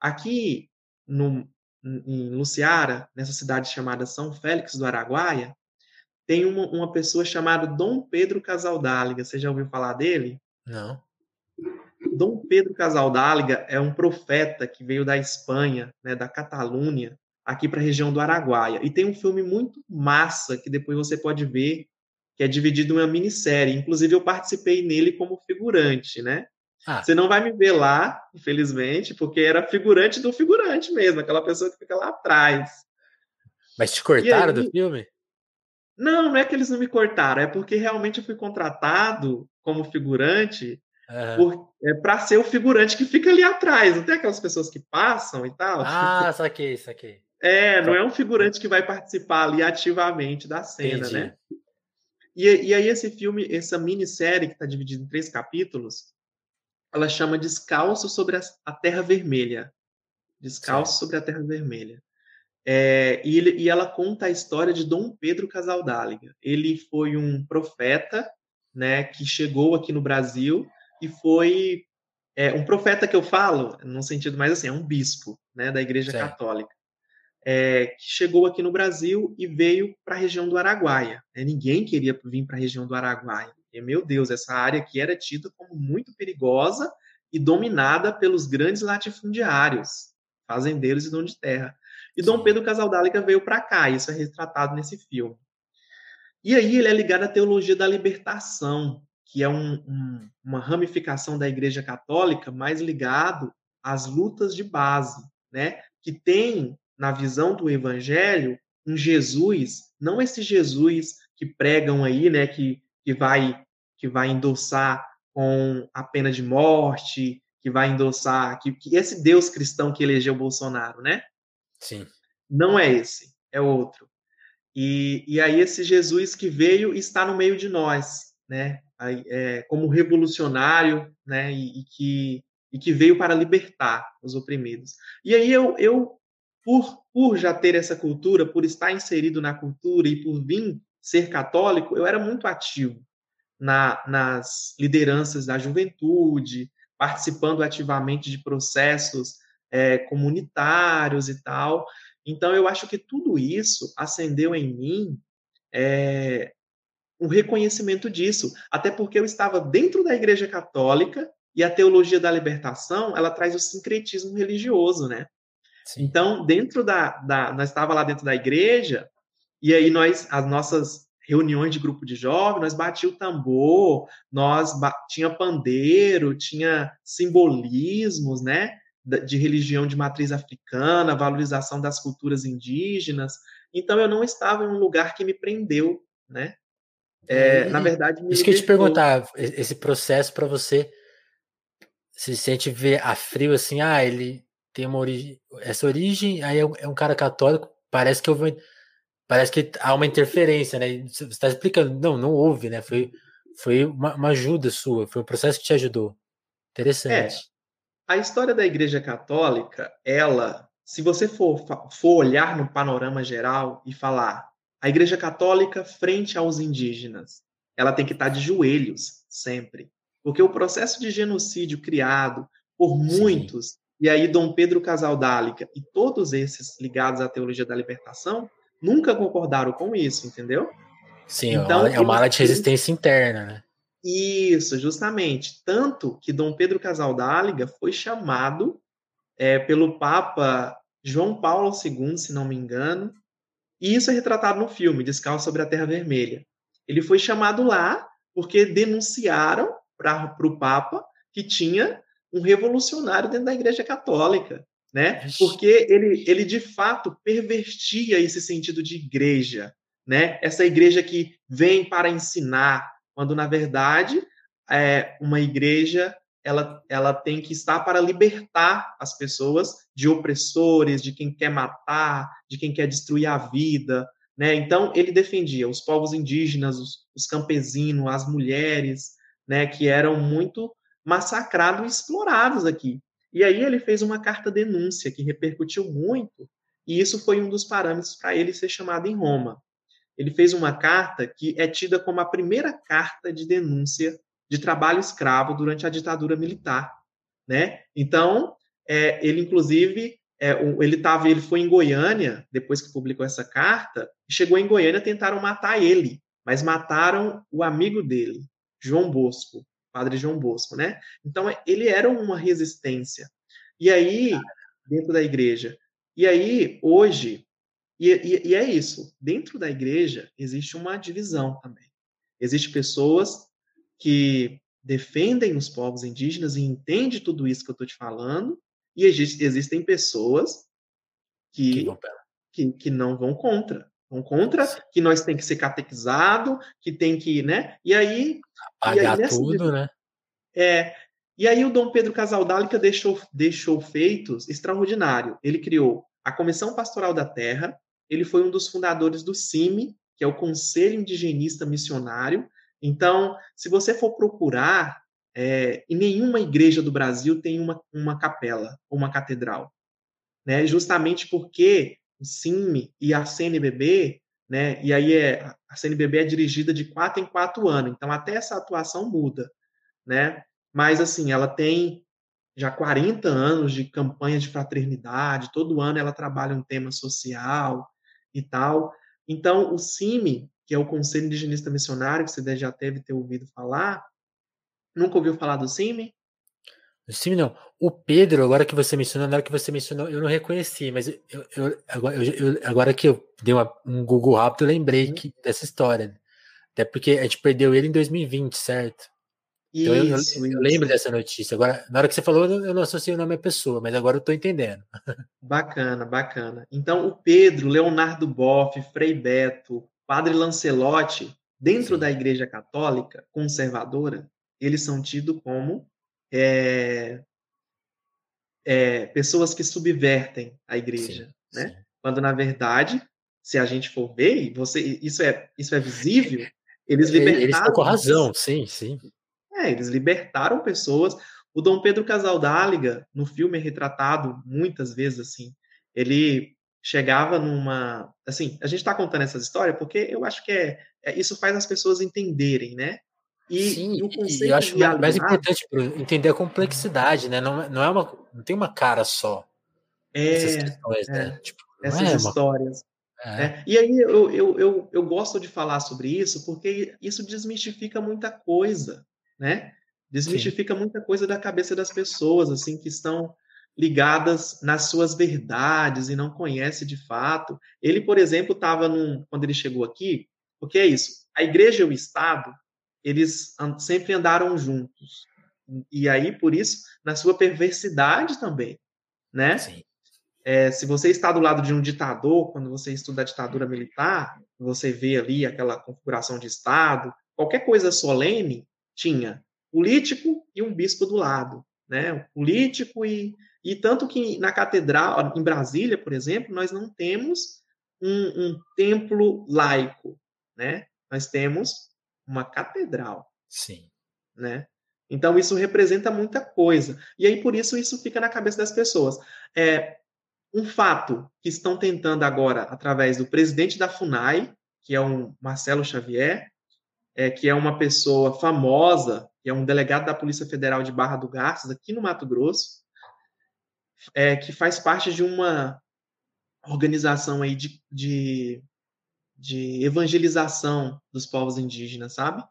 Aqui, no, em Luciara, nessa cidade chamada São Félix do Araguaia, tem uma, uma pessoa chamada Dom Pedro Casaldáliga. Você já ouviu falar dele? Não. Dom Pedro Casaldáliga é um profeta que veio da Espanha, né, da Catalunha, aqui para a região do Araguaia. E tem um filme muito massa que depois você pode ver, que é dividido em uma minissérie. Inclusive, eu participei nele como figurante, né? Ah. Você não vai me ver lá, infelizmente, porque era figurante do figurante mesmo, aquela pessoa que fica lá atrás. Mas te cortaram aí, do filme? Não, não é que eles não me cortaram, é porque realmente eu fui contratado como figurante uhum. é, para ser o figurante que fica ali atrás. Não tem aquelas pessoas que passam e tal? Ah, saquei, saquei. <laughs> É, não é um figurante que vai participar ali ativamente da cena, Entendi. né? E, e aí esse filme, essa minissérie que está dividida em três capítulos, ela chama Descalço sobre a Terra Vermelha. Descalço Sim. sobre a Terra Vermelha. É, e, ele, e, ela conta a história de Dom Pedro Casaldáliga. Ele foi um profeta, né, que chegou aqui no Brasil e foi é, um profeta que eu falo, no sentido mais assim, é um bispo, né, da Igreja Católica, é, que chegou aqui no Brasil e veio para a região do Araguaia. Né? Ninguém queria vir para a região do Araguaia. E, meu Deus, essa área aqui era tida como muito perigosa e dominada pelos grandes latifundiários, fazendeiros e donos de terra. E Dom Pedro Casaldáliga veio para cá, isso é retratado nesse filme. E aí ele é ligado à teologia da libertação, que é um, um, uma ramificação da Igreja Católica mais ligado às lutas de base, né? Que tem na visão do Evangelho um Jesus, não esse Jesus que pregam aí, né? Que, que vai que vai endossar com a pena de morte, que vai endossar que, que esse Deus cristão que elegeu Bolsonaro, né? Sim. Não é esse, é outro. E, e aí esse Jesus que veio está no meio de nós, né? É, como revolucionário, né? E, e, que, e que veio para libertar os oprimidos. E aí eu, eu por, por já ter essa cultura, por estar inserido na cultura e por vir ser católico, eu era muito ativo na, nas lideranças da juventude, participando ativamente de processos é, comunitários e tal. Então, eu acho que tudo isso acendeu em mim é, um reconhecimento disso, até porque eu estava dentro da Igreja Católica e a teologia da libertação ela traz o sincretismo religioso, né? Sim. Então, dentro da, da, nós estava lá dentro da igreja e aí nós, as nossas reuniões de grupo de jovens, nós batia o tambor, nós tinha pandeiro, tinha simbolismos, né? de religião de matriz africana, valorização das culturas indígenas. Então eu não estava em um lugar que me prendeu, né? É, na verdade, isso que eu te perguntar, esse processo para você se sente ver a frio assim, ah, ele tem uma origem, essa origem, aí é um, é um cara católico, parece que houve, parece que há uma interferência, né? Você está explicando, não, não houve, né? Foi, foi uma, uma ajuda sua, foi um processo que te ajudou. Interessante. É, a história da Igreja Católica, ela, se você for, for olhar no panorama geral e falar a Igreja Católica frente aos indígenas, ela tem que estar de joelhos sempre. Porque o processo de genocídio criado por muitos, Sim. e aí Dom Pedro Casaldálica e todos esses ligados à teologia da libertação, nunca concordaram com isso, entendeu? Sim, então, é uma área de resistência interna, né? Isso, justamente. Tanto que Dom Pedro Casaldáliga foi chamado é, pelo Papa João Paulo II, se não me engano, e isso é retratado no filme Descalço sobre a Terra Vermelha. Ele foi chamado lá porque denunciaram para o Papa que tinha um revolucionário dentro da Igreja Católica, né? Porque ele, ele de fato pervertia esse sentido de igreja, né? Essa igreja que vem para ensinar, quando na verdade é, uma igreja ela, ela tem que estar para libertar as pessoas de opressores, de quem quer matar, de quem quer destruir a vida. Né? Então, ele defendia os povos indígenas, os, os campesinos, as mulheres, né, que eram muito massacrados e explorados aqui. E aí ele fez uma carta denúncia que repercutiu muito, e isso foi um dos parâmetros para ele ser chamado em Roma ele fez uma carta que é tida como a primeira carta de denúncia de trabalho escravo durante a ditadura militar, né? Então, é, ele inclusive é, ele tava, ele foi em Goiânia depois que publicou essa carta, chegou em Goiânia tentaram matar ele, mas mataram o amigo dele, João Bosco, padre João Bosco, né? Então ele era uma resistência. E aí dentro da igreja. E aí hoje e, e, e é isso. Dentro da igreja existe uma divisão também. Existem pessoas que defendem os povos indígenas e entendem tudo isso que eu estou te falando, e existe, existem pessoas que, que, que, não vão contra. Vão contra que nós tem que ser catequizado, que tem que, né? E aí. Pagar e aí, tudo, né? É. E aí o Dom Pedro Casaldálica deixou, deixou feitos extraordinário. Ele criou a Comissão Pastoral da Terra, ele foi um dos fundadores do CIMI, que é o Conselho Indigenista Missionário. Então, se você for procurar, é, em nenhuma igreja do Brasil tem uma, uma capela, uma catedral. Né? Justamente porque o CIMI e a CNBB, né? e aí é, a CNBB é dirigida de quatro em quatro anos, então até essa atuação muda. Né? Mas, assim, ela tem já 40 anos de campanha de fraternidade, todo ano ela trabalha um tema social, e tal. Então, o CIMI, que é o Conselho Indigenista Missionário, que você já deve ter ouvido falar, nunca ouviu falar do CIMI? O CIMI não. O Pedro, agora que você mencionou, na hora que você mencionou, eu não reconheci, mas eu, eu, agora, eu, agora, que eu dei uma, um Google rápido, eu lembrei uhum. que, dessa história. Até porque a gente perdeu ele em 2020, certo? Então eu, eu, eu, lembro dessa notícia. Agora, na hora que você falou, eu não associei o nome à pessoa, mas agora eu estou entendendo. <laughs> Bacana, bacana. Então, o Pedro, Leonardo Boff, Frei Beto, Padre Lancelotti, dentro Sim. da Igreja Católica conservadora, eles são tidos como é, é, pessoas que subvertem a Igreja, sim, né? Sim. Quando na verdade, se a gente for ver, você, isso é isso é visível. <laughs> Eles libertaram. Eles estão com razão, sim, sim. É, eles libertaram pessoas. O Dom Pedro Casaldáliga, no filme, é retratado muitas vezes assim. Ele chegava numa. Assim, a gente está contando essa história porque eu acho que é, é, isso faz as pessoas entenderem, né? E, Sim, e o conceito e eu acho mais, mais importante entender a complexidade, né? Não, não, é uma, não tem uma cara só. É, essas questões, é, né? Tipo, essas é histórias. Uma... É. é. E aí eu, eu, eu, eu gosto de falar sobre isso porque isso desmistifica muita coisa né? Desmistifica Sim. muita coisa da cabeça das pessoas, assim, que estão ligadas nas suas verdades e não conhece de fato. Ele, por exemplo, estava num quando ele chegou aqui, porque é isso. A igreja e o Estado, eles sempre andaram juntos. E aí, por isso, na sua perversidade também, né? Sim. É, se você está do lado de um ditador, quando você estuda a ditadura militar, você vê ali aquela configuração de Estado, qualquer coisa solene, tinha político e um bispo do lado, né? Político e e tanto que na catedral, em Brasília, por exemplo, nós não temos um, um templo laico, né? Nós temos uma catedral. Sim. Né? Então isso representa muita coisa. E aí por isso isso fica na cabeça das pessoas. É um fato que estão tentando agora através do presidente da Funai, que é o Marcelo Xavier, é, que é uma pessoa famosa, que é um delegado da Polícia Federal de Barra do Garças, aqui no Mato Grosso, é, que faz parte de uma organização aí de, de, de evangelização dos povos indígenas, sabe?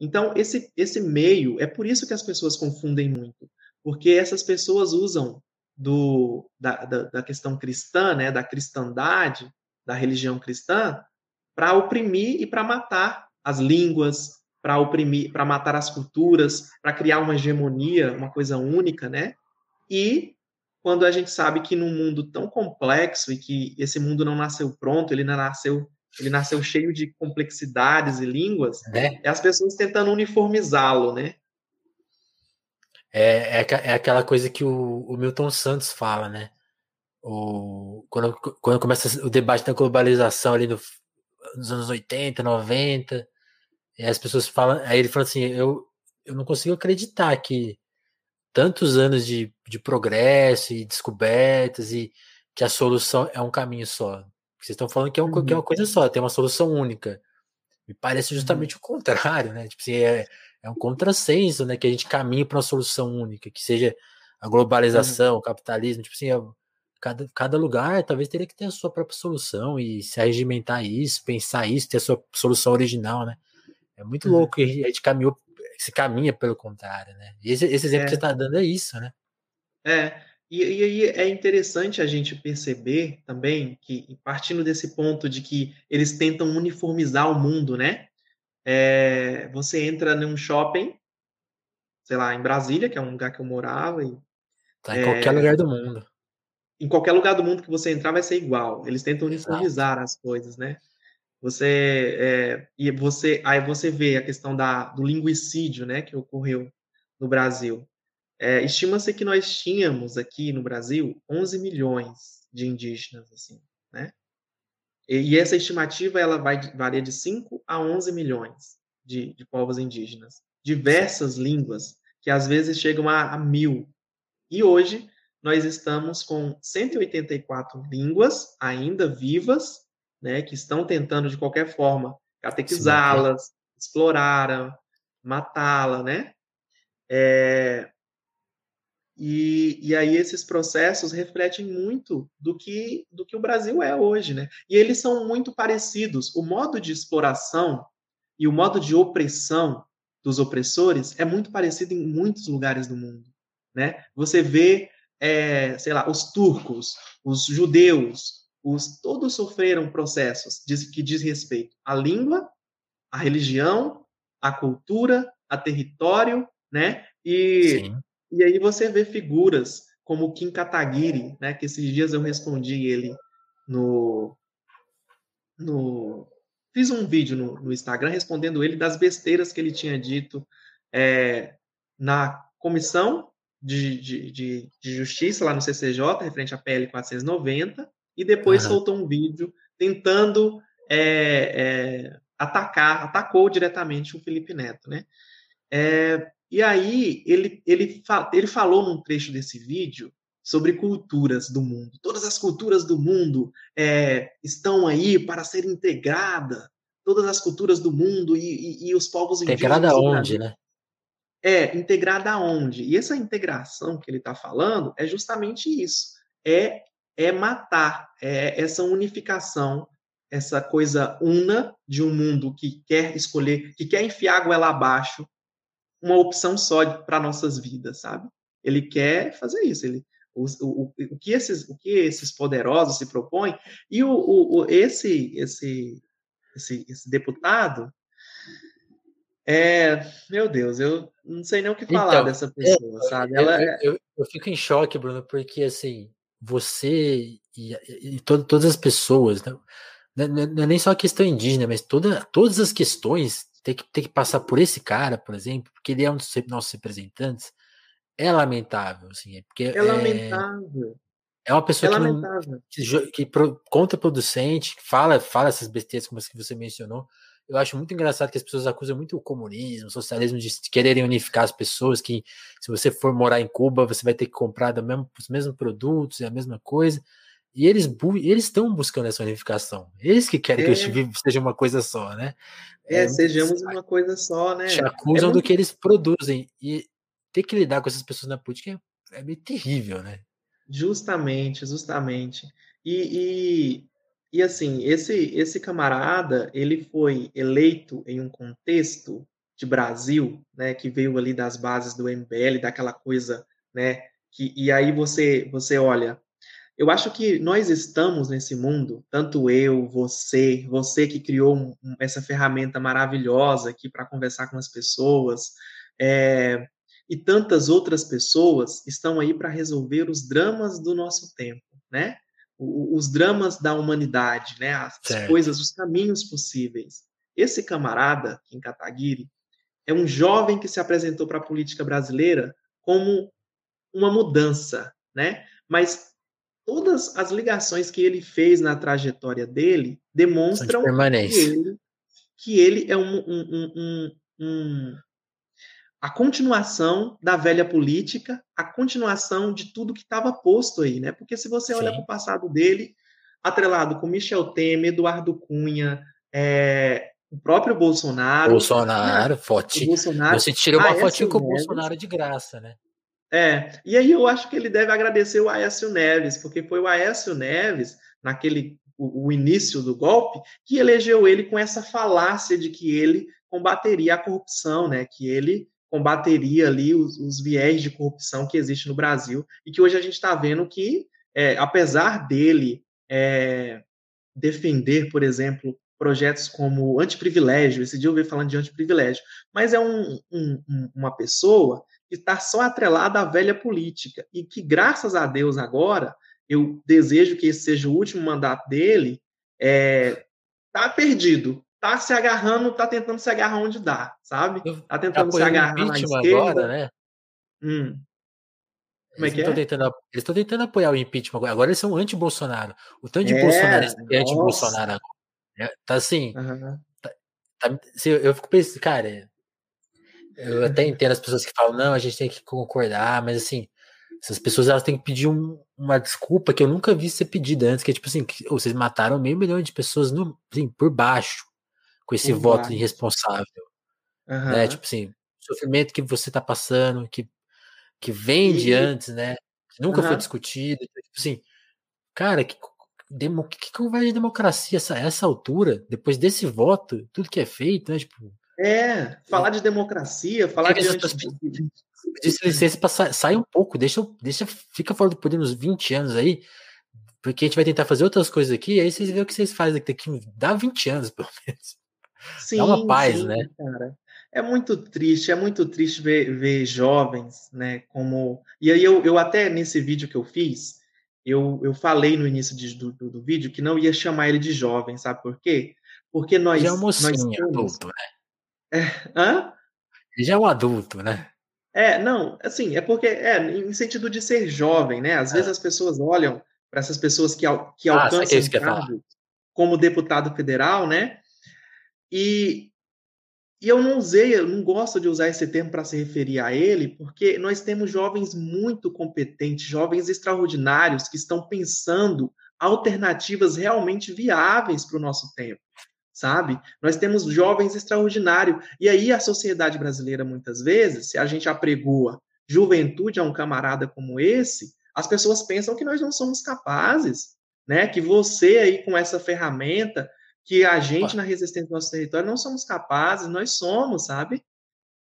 Então, esse, esse meio, é por isso que as pessoas confundem muito, porque essas pessoas usam do, da, da, da questão cristã, né, da cristandade, da religião cristã, para oprimir e para matar as línguas, para oprimir, para matar as culturas, para criar uma hegemonia, uma coisa única, né? E quando a gente sabe que num mundo tão complexo e que esse mundo não nasceu pronto, ele não nasceu, ele nasceu cheio de complexidades e línguas, é, é as pessoas tentando uniformizá-lo, né? É, é, é, aquela coisa que o, o Milton Santos fala, né? O, quando, quando começa o debate da globalização ali no, nos anos 80, 90, e as pessoas falam, aí ele fala assim, eu, eu não consigo acreditar que tantos anos de, de progresso e descobertas e que a solução é um caminho só. Vocês estão falando que é, um, uhum. que é uma coisa só, tem uma solução única. Me parece uhum. justamente uhum. o contrário, né? Tipo assim, é, é um contrassenso, né? Que a gente caminhe para uma solução única, que seja a globalização, uhum. o capitalismo, tipo assim, é, cada, cada lugar talvez teria que ter a sua própria solução e se regimentar isso, pensar isso, ter a sua solução original, né? É muito uhum. louco, a gente caminhou, se caminha pelo contrário, né? E esse, esse exemplo é. que você está dando é isso, né? É, e aí é interessante a gente perceber também que, partindo desse ponto de que eles tentam uniformizar o mundo, né? É, você entra num shopping, sei lá, em Brasília, que é um lugar que eu morava. E, tá em é, qualquer lugar do mundo. Em qualquer lugar do mundo que você entrar vai ser igual. Eles tentam uniformizar Exato. as coisas, né? Você é, e você aí você vê a questão da, do linguicídio, né, que ocorreu no Brasil. É, Estima-se que nós tínhamos aqui no Brasil 11 milhões de indígenas, assim, né? E, e essa estimativa ela vai varia de 5 a 11 milhões de, de povos indígenas, diversas línguas que às vezes chegam a, a mil. E hoje nós estamos com 184 línguas ainda vivas né, que estão tentando de qualquer forma catequizá-las, explorar, matá-la, né? É, e, e aí esses processos refletem muito do que do que o Brasil é hoje, né? E eles são muito parecidos. O modo de exploração e o modo de opressão dos opressores é muito parecido em muitos lugares do mundo, né? Você vê, é, sei lá, os turcos, os judeus, os, todos sofreram processos que diz respeito à língua, a religião, a cultura, a território, né? E, e aí você vê figuras como Kim Kataguiri, né? Que esses dias eu respondi ele no, no fiz um vídeo no, no Instagram respondendo ele das besteiras que ele tinha dito é, na comissão de, de, de, de, justiça lá no CCJ, referente à PL 490, e depois uhum. soltou um vídeo tentando é, é, atacar, atacou diretamente o Felipe Neto, né? É, e aí ele, ele, ele falou num trecho desse vídeo sobre culturas do mundo. Todas as culturas do mundo é, estão aí para ser integrada. Todas as culturas do mundo e, e, e os povos indígenas. Integrada onde, né? É, integrada aonde? E essa integração que ele está falando é justamente isso. É, é matar, é essa unificação, essa coisa una de um mundo que quer escolher, que quer enfiar a goela abaixo, uma opção só para nossas vidas, sabe? Ele quer fazer isso. Ele, o, o, o, que esses, o que esses poderosos se propõem e o, o, esse, esse, esse, esse deputado é, meu Deus, eu não sei nem o que falar então, dessa pessoa, é, sabe? Ela eu, é eu, eu, fico em choque, Bruno, porque assim, você e, e todo, todas as pessoas, não, não, é nem só a questão indígena, mas toda, todas as questões tem que, tem que passar por esse cara, por exemplo, porque ele é um dos nossos representantes, é lamentável, assim, é porque é, é lamentável. É uma pessoa é que, não, que, que, contraproducente, fala, fala essas besteiras como as que você mencionou, eu acho muito engraçado que as pessoas acusam muito o comunismo, o socialismo de quererem unificar as pessoas, que se você for morar em Cuba, você vai ter que comprar mesmo, os mesmos produtos e a mesma coisa. E eles eles estão buscando essa unificação. Eles que querem é. que seja uma coisa só, né? É, é sejamos uma coisa só, né? Te acusam é muito... do que eles produzem. E ter que lidar com essas pessoas na política é, é meio terrível, né? Justamente, justamente. E, e e assim, esse esse camarada, ele foi eleito em um contexto de Brasil, né, que veio ali das bases do MBL, daquela coisa, né, que e aí você você olha, eu acho que nós estamos nesse mundo, tanto eu, você, você que criou um, essa ferramenta maravilhosa aqui para conversar com as pessoas, é, e tantas outras pessoas estão aí para resolver os dramas do nosso tempo, né? Os dramas da humanidade, né? As certo. coisas, os caminhos possíveis. Esse camarada, Kim Kataguiri, é um jovem que se apresentou para a política brasileira como uma mudança, né? Mas todas as ligações que ele fez na trajetória dele demonstram que ele, que ele, é um, um, um, um a continuação da velha política, a continuação de tudo que estava posto aí, né? Porque se você olha para o passado dele, atrelado com Michel Temer, Eduardo Cunha, é, o próprio Bolsonaro. Bolsonaro, né? foto. Bolsonaro, você tirou uma fotinha com o Bolsonaro de graça, né? É, e aí eu acho que ele deve agradecer o Aécio Neves, porque foi o Aécio Neves, naquele o, o início do golpe, que elegeu ele com essa falácia de que ele combateria a corrupção, né? Que ele combateria ali os, os viés de corrupção que existe no Brasil e que hoje a gente está vendo que, é, apesar dele é, defender, por exemplo, projetos como antiprivilégio, esse dia eu vi falando de antiprivilégio, mas é um, um, uma pessoa que está só atrelada à velha política e que, graças a Deus, agora, eu desejo que esse seja o último mandato dele, está é, tá perdido, tá se agarrando, tá tentando se agarrar onde dá, sabe? Tá tentando se agarrar na esquerda. Agora, né? Hum. Como é eles é que é? Tentando, eles estão tentando apoiar o impeachment agora. Agora eles são anti-Bolsonaro. O tanto de é, Bolsonaro é anti-Bolsonaro agora. Né? Tá assim. Uhum. Tá, tá, eu fico pensando, cara. Eu até <laughs> entendo as pessoas que falam, não, a gente tem que concordar, mas assim, essas pessoas elas têm que pedir um, uma desculpa que eu nunca vi ser pedida antes, que é tipo assim, que, vocês mataram meio milhão de pessoas no, assim, por baixo com esse uhum. voto irresponsável. Uhum. Né? Tipo assim, sofrimento que você está passando, que, que vem e... de antes, né? Que nunca uhum. foi discutido. Então, tipo assim, cara, que, demo, que conversa de democracia essa, essa altura, depois desse voto, tudo que é feito, né? Tipo, é, falar de democracia, falar de. Pedir licença para sair um pouco, deixa, deixa, fica fora do poder uns 20 anos aí, porque a gente vai tentar fazer outras coisas aqui, aí vocês veem o que vocês fazem daqui, dá 20 anos, <laughs> pelo menos. Sim, uma paz, sim, né? Cara. É muito triste, é muito triste ver, ver jovens, né? Como. E aí, eu, eu até nesse vídeo que eu fiz, eu, eu falei no início de, do, do, vídeo que não ia chamar ele de jovem, sabe por quê? Porque nós. Já é um mocinho, nós adulto, né? <laughs> É, hã? Já é um adulto, né? É, não, assim, é porque, é, em sentido de ser jovem, né? Às é. vezes as pessoas olham para essas pessoas que, que ah, alcançam que cargo como deputado federal, né? E, e eu não usei, eu não gosto de usar esse termo para se referir a ele, porque nós temos jovens muito competentes, jovens extraordinários que estão pensando alternativas realmente viáveis para o nosso tempo, sabe? Nós temos jovens extraordinários. E aí a sociedade brasileira, muitas vezes, se a gente apregoa juventude a um camarada como esse, as pessoas pensam que nós não somos capazes, né? Que você aí com essa ferramenta que a gente na resistência do nosso território não somos capazes, nós somos, sabe?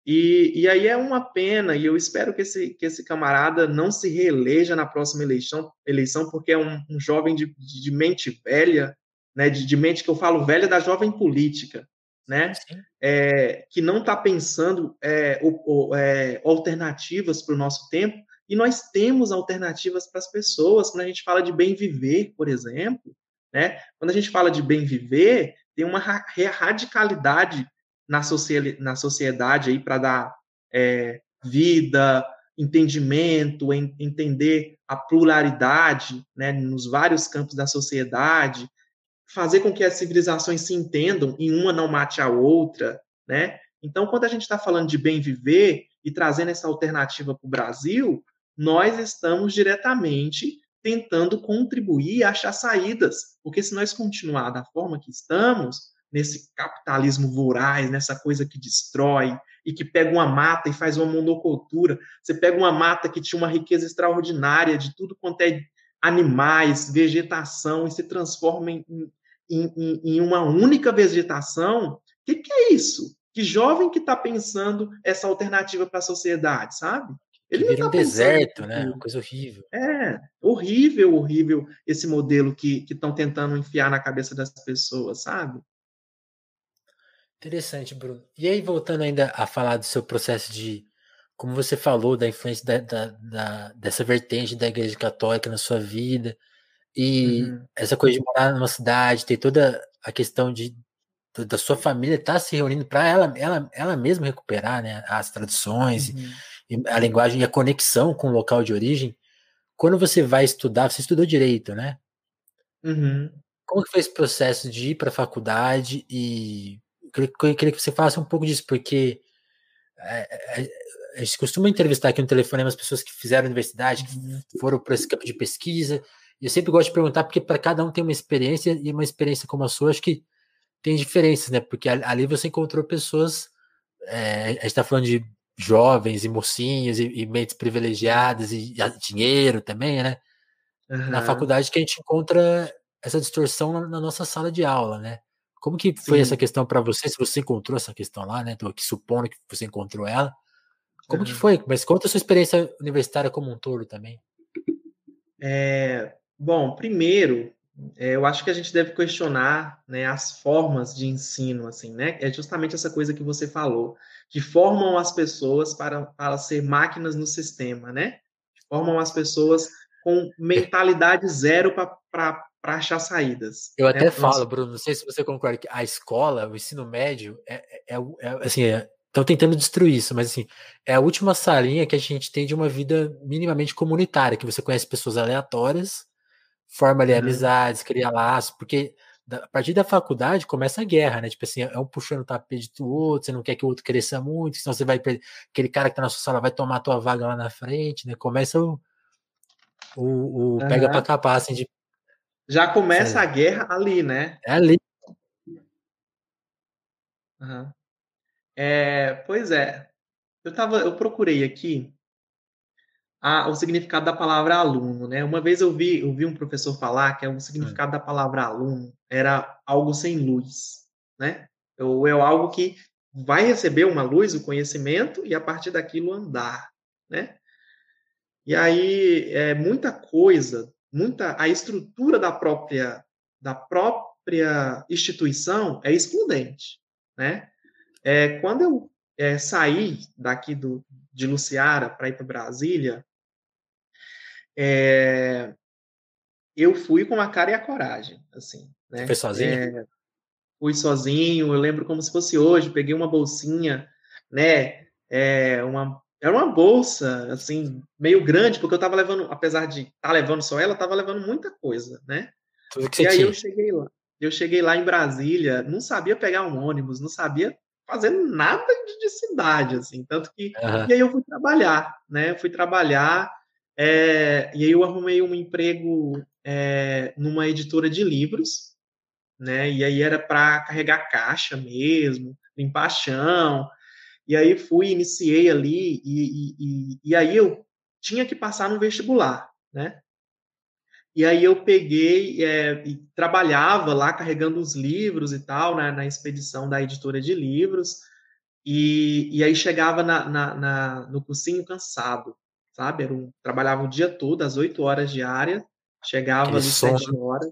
E, e aí é uma pena, e eu espero que esse, que esse camarada não se reeleja na próxima eleição, eleição porque é um, um jovem de, de mente velha, né, de, de, mente que eu falo velha da jovem política, né, é, que não está pensando é, o, o, é, alternativas para o nosso tempo, e nós temos alternativas para as pessoas, quando a gente fala de bem viver, por exemplo, né? Quando a gente fala de bem viver, tem uma radicalidade na, na sociedade aí para dar é, vida, entendimento, em, entender a pluralidade né, nos vários campos da sociedade, fazer com que as civilizações se entendam e uma não mate a outra, né? Então, quando a gente está falando de bem viver e trazendo essa alternativa para o Brasil, nós estamos diretamente tentando contribuir e achar saídas, porque se nós continuar da forma que estamos, nesse capitalismo voraz, nessa coisa que destrói e que pega uma mata e faz uma monocultura, você pega uma mata que tinha uma riqueza extraordinária de tudo quanto é animais, vegetação, e se transforma em, em, em, em uma única vegetação, o que, que é isso? Que jovem que está pensando essa alternativa para a sociedade, sabe? Ele vira tá um deserto, né? Uma coisa horrível. É, horrível, horrível esse modelo que estão tentando enfiar na cabeça das pessoas, sabe? Interessante, Bruno. E aí, voltando ainda a falar do seu processo de, como você falou, da influência da, da, da dessa vertente da Igreja Católica na sua vida, e uhum. essa coisa de morar numa cidade, ter toda a questão de da sua família estar tá se reunindo para ela, ela, ela mesma recuperar né, as tradições. Uhum a linguagem e a conexão com o local de origem, quando você vai estudar, você estudou direito, né? Uhum. Como que foi esse processo de ir para a faculdade e eu queria que você falasse um pouco disso, porque é, é, a gente costuma entrevistar aqui no telefone as pessoas que fizeram universidade, que uhum. foram para esse campo de pesquisa, e eu sempre gosto de perguntar, porque para cada um tem uma experiência, e uma experiência como a sua, acho que tem diferenças, né? Porque ali você encontrou pessoas, é, a gente está falando de jovens e mocinhos e, e mentes privilegiadas e, e, dinheiro também, né? Uhum. Na faculdade que a gente encontra essa distorção na, na nossa sala de aula, né? Como que foi Sim. essa questão para você? Se você encontrou essa questão lá, né? Tô aqui supondo que você encontrou ela. Como uhum. que foi? Mas conta a sua experiência universitária como um todo também. É, bom, primeiro, é, eu acho que a gente deve questionar né, as formas de ensino, assim, né? É justamente essa coisa que você falou, que formam as pessoas para, para ser máquinas no sistema, né? Formam as pessoas com mentalidade zero para achar saídas. Eu né? até falo, Bruno, não sei se você concorda que a escola, o ensino médio, é, é, é assim, estão é, tentando destruir isso, mas assim, é a última salinha que a gente tem de uma vida minimamente comunitária, que você conhece pessoas aleatórias forma ali uhum. amizades, cria laços, porque a partir da faculdade começa a guerra, né? Tipo assim, é um puxando o tapete do outro, você não quer que o outro cresça muito, senão você vai. Aquele cara que tá na sua sala vai tomar a tua vaga lá na frente, né? Começa o. O, o uhum. pega pra capar, assim, de. Já começa a guerra ali, né? É ali. Uhum. É, pois é. Eu tava, eu procurei aqui a, o significado da palavra aluno, né? Uma vez eu vi, eu vi um professor falar que é o significado da palavra aluno era algo sem luz, né? Ou é algo que vai receber uma luz, o conhecimento, e a partir daquilo andar, né? E aí é muita coisa, muita a estrutura da própria da própria instituição é excludente, né? É, quando eu é, saí daqui do, de Luciara para ir para Brasília, é, eu fui com a cara e a coragem, assim, né? Você foi sozinho? É, fui sozinho, eu lembro como se fosse hoje, peguei uma bolsinha, né? É, uma, era uma bolsa, assim, meio grande, porque eu estava levando, apesar de estar tá levando só ela, estava levando muita coisa, né? Tudo que e aí tinha. eu cheguei lá. Eu cheguei lá em Brasília, não sabia pegar um ônibus, não sabia fazer nada de, de cidade, assim, tanto que... Uhum. E aí eu fui trabalhar, né? Eu fui trabalhar, é, e aí eu arrumei um emprego é, numa editora de livros, né? E aí era para carregar caixa mesmo, limpar chão. E aí fui, iniciei ali, e, e, e, aí eu tinha que passar no vestibular, né? E aí eu peguei é, e trabalhava lá carregando os livros e tal, né, na expedição da editora de livros, e, e aí chegava na, na, na, no cursinho cansado, sabe? Era um, trabalhava o dia todo, às oito horas diárias, chegava ali sete horas,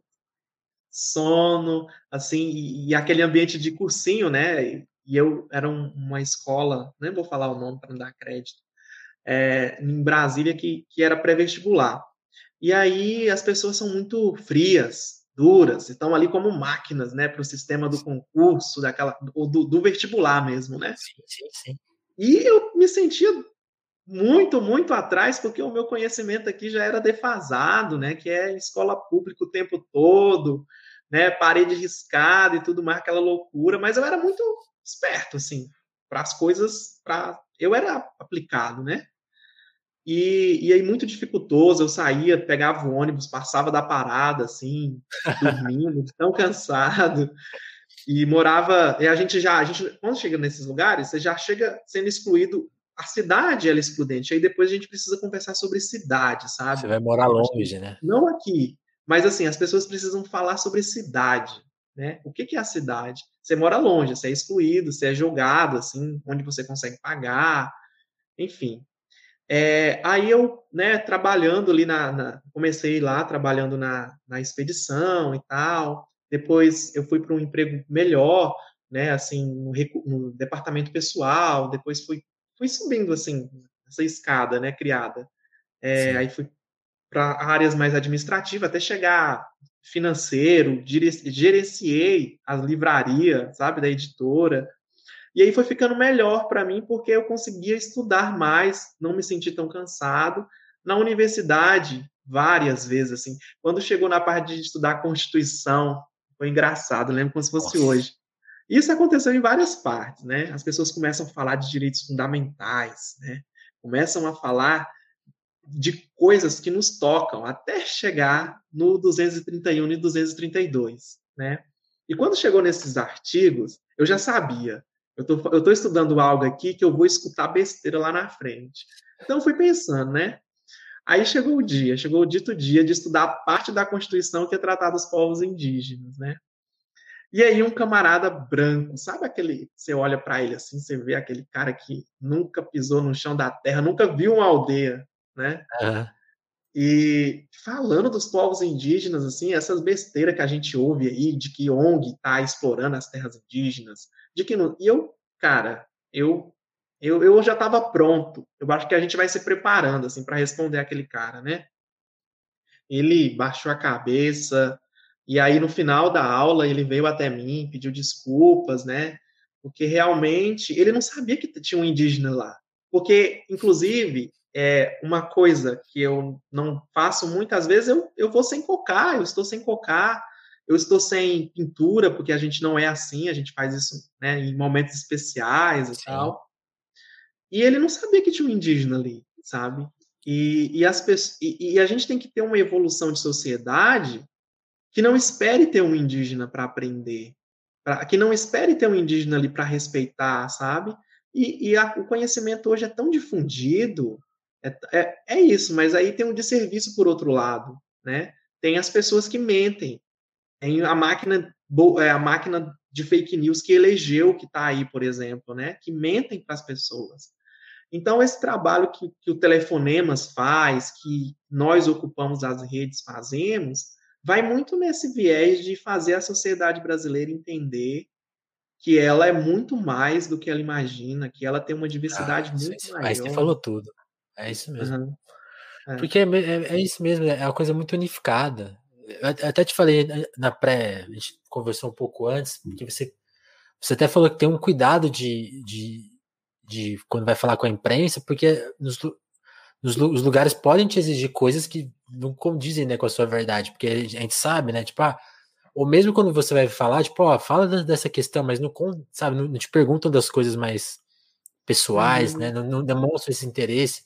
sono, assim, e, e, aquele ambiente de cursinho, né? E eu era um, uma escola, nem vou falar o nome para não dar crédito, é, em Brasília que, que era pré-vestibular. E aí as pessoas são muito frias, duras, estão ali como máquinas, né, para o sistema do concurso, daquela, do, do vestibular mesmo, né? Sim, sim, sim. E eu me sentia muito, muito atrás, porque o meu conhecimento aqui já era defasado, né? Que é escola pública o tempo todo, né? Parede riscada e tudo mais, aquela loucura. Mas eu era muito esperto, assim, para as coisas, para eu era aplicado, né? E, e aí muito dificultoso, eu saía, pegava o ônibus, passava da parada, assim, dormindo, <laughs> tão cansado. E morava, e a gente já, a gente, quando chega nesses lugares, você já chega sendo excluído a cidade ela é excludente. Aí depois a gente precisa conversar sobre cidade, sabe? Você vai morar longe, né? Não aqui, mas assim, as pessoas precisam falar sobre cidade, né? O que, que é a cidade? Você mora longe, você é excluído, você é julgado, assim, onde você consegue pagar, enfim. É, aí eu, né, trabalhando ali na, na, comecei lá trabalhando na, na expedição e tal. Depois eu fui para um emprego melhor, né, assim, no, no departamento pessoal. Depois fui fui subindo assim essa escada, né, criada. É, aí fui para áreas mais administrativas até chegar financeiro, gerenciei as livrarias, sabe, da editora. E aí foi ficando melhor para mim porque eu conseguia estudar mais, não me senti tão cansado. Na universidade, várias vezes assim, quando chegou na parte de estudar a Constituição, foi engraçado, lembro como se fosse Nossa. hoje. Isso aconteceu em várias partes, né? As pessoas começam a falar de direitos fundamentais, né? Começam a falar de coisas que nos tocam até chegar no 231 e 232, né? E quando chegou nesses artigos, eu já sabia. Eu tô, eu tô estudando algo aqui que eu vou escutar besteira lá na frente. Então fui pensando, né? Aí chegou o dia, chegou o dito dia de estudar a parte da Constituição que é tratada dos povos indígenas, né? E aí um camarada branco, sabe aquele, você olha para ele assim, você vê aquele cara que nunca pisou no chão da terra, nunca viu uma aldeia, né? Uhum. E falando dos povos indígenas, assim, essas besteiras que a gente ouve aí, de que ONG está explorando as terras indígenas, de que não... E eu, cara, eu, eu, eu já estava pronto. Eu acho que a gente vai se preparando, assim, para responder aquele cara, né? Ele baixou a cabeça, e aí, no final da aula, ele veio até mim, pediu desculpas, né? Porque realmente ele não sabia que tinha um indígena lá. Porque, inclusive, é uma coisa que eu não faço muitas vezes, eu, eu vou sem cocar, eu estou sem cocar, eu estou sem pintura, porque a gente não é assim, a gente faz isso né, em momentos especiais e Sim. tal. E ele não sabia que tinha um indígena ali, sabe? E, e, as e, e a gente tem que ter uma evolução de sociedade que não espere ter um indígena para aprender, pra, que não espere ter um indígena ali para respeitar, sabe? E, e a, o conhecimento hoje é tão difundido, é, é, é, isso, mas aí tem um desserviço por outro lado, né? Tem as pessoas que mentem, tem a máquina, é, a máquina de fake news que elegeu que está aí, por exemplo, né? Que mentem para as pessoas. Então, esse trabalho que, que o Telefonemas faz, que nós ocupamos as redes fazemos, vai muito nesse viés de fazer a sociedade brasileira entender que ela é muito mais do que ela imagina, que ela tem uma diversidade ah, muito maior. Aí você falou tudo. É isso mesmo. Uhum. É. Porque é, é, é, isso mesmo, é uma coisa muito unificada. Eu até te falei né, na pré, a gente conversou um pouco antes, que você, você até falou que tem um cuidado de, de, de quando vai falar com a imprensa, porque nos, nos, os lugares podem te exigir coisas que não condizem né, com a sua verdade, porque a gente sabe, né? Tipo, ah, ou mesmo quando você vai falar, tipo, ó, fala dessa questão, mas não, sabe, não, te perguntam das coisas mais pessoais, uhum. né? Não, não demonstram esse interesse.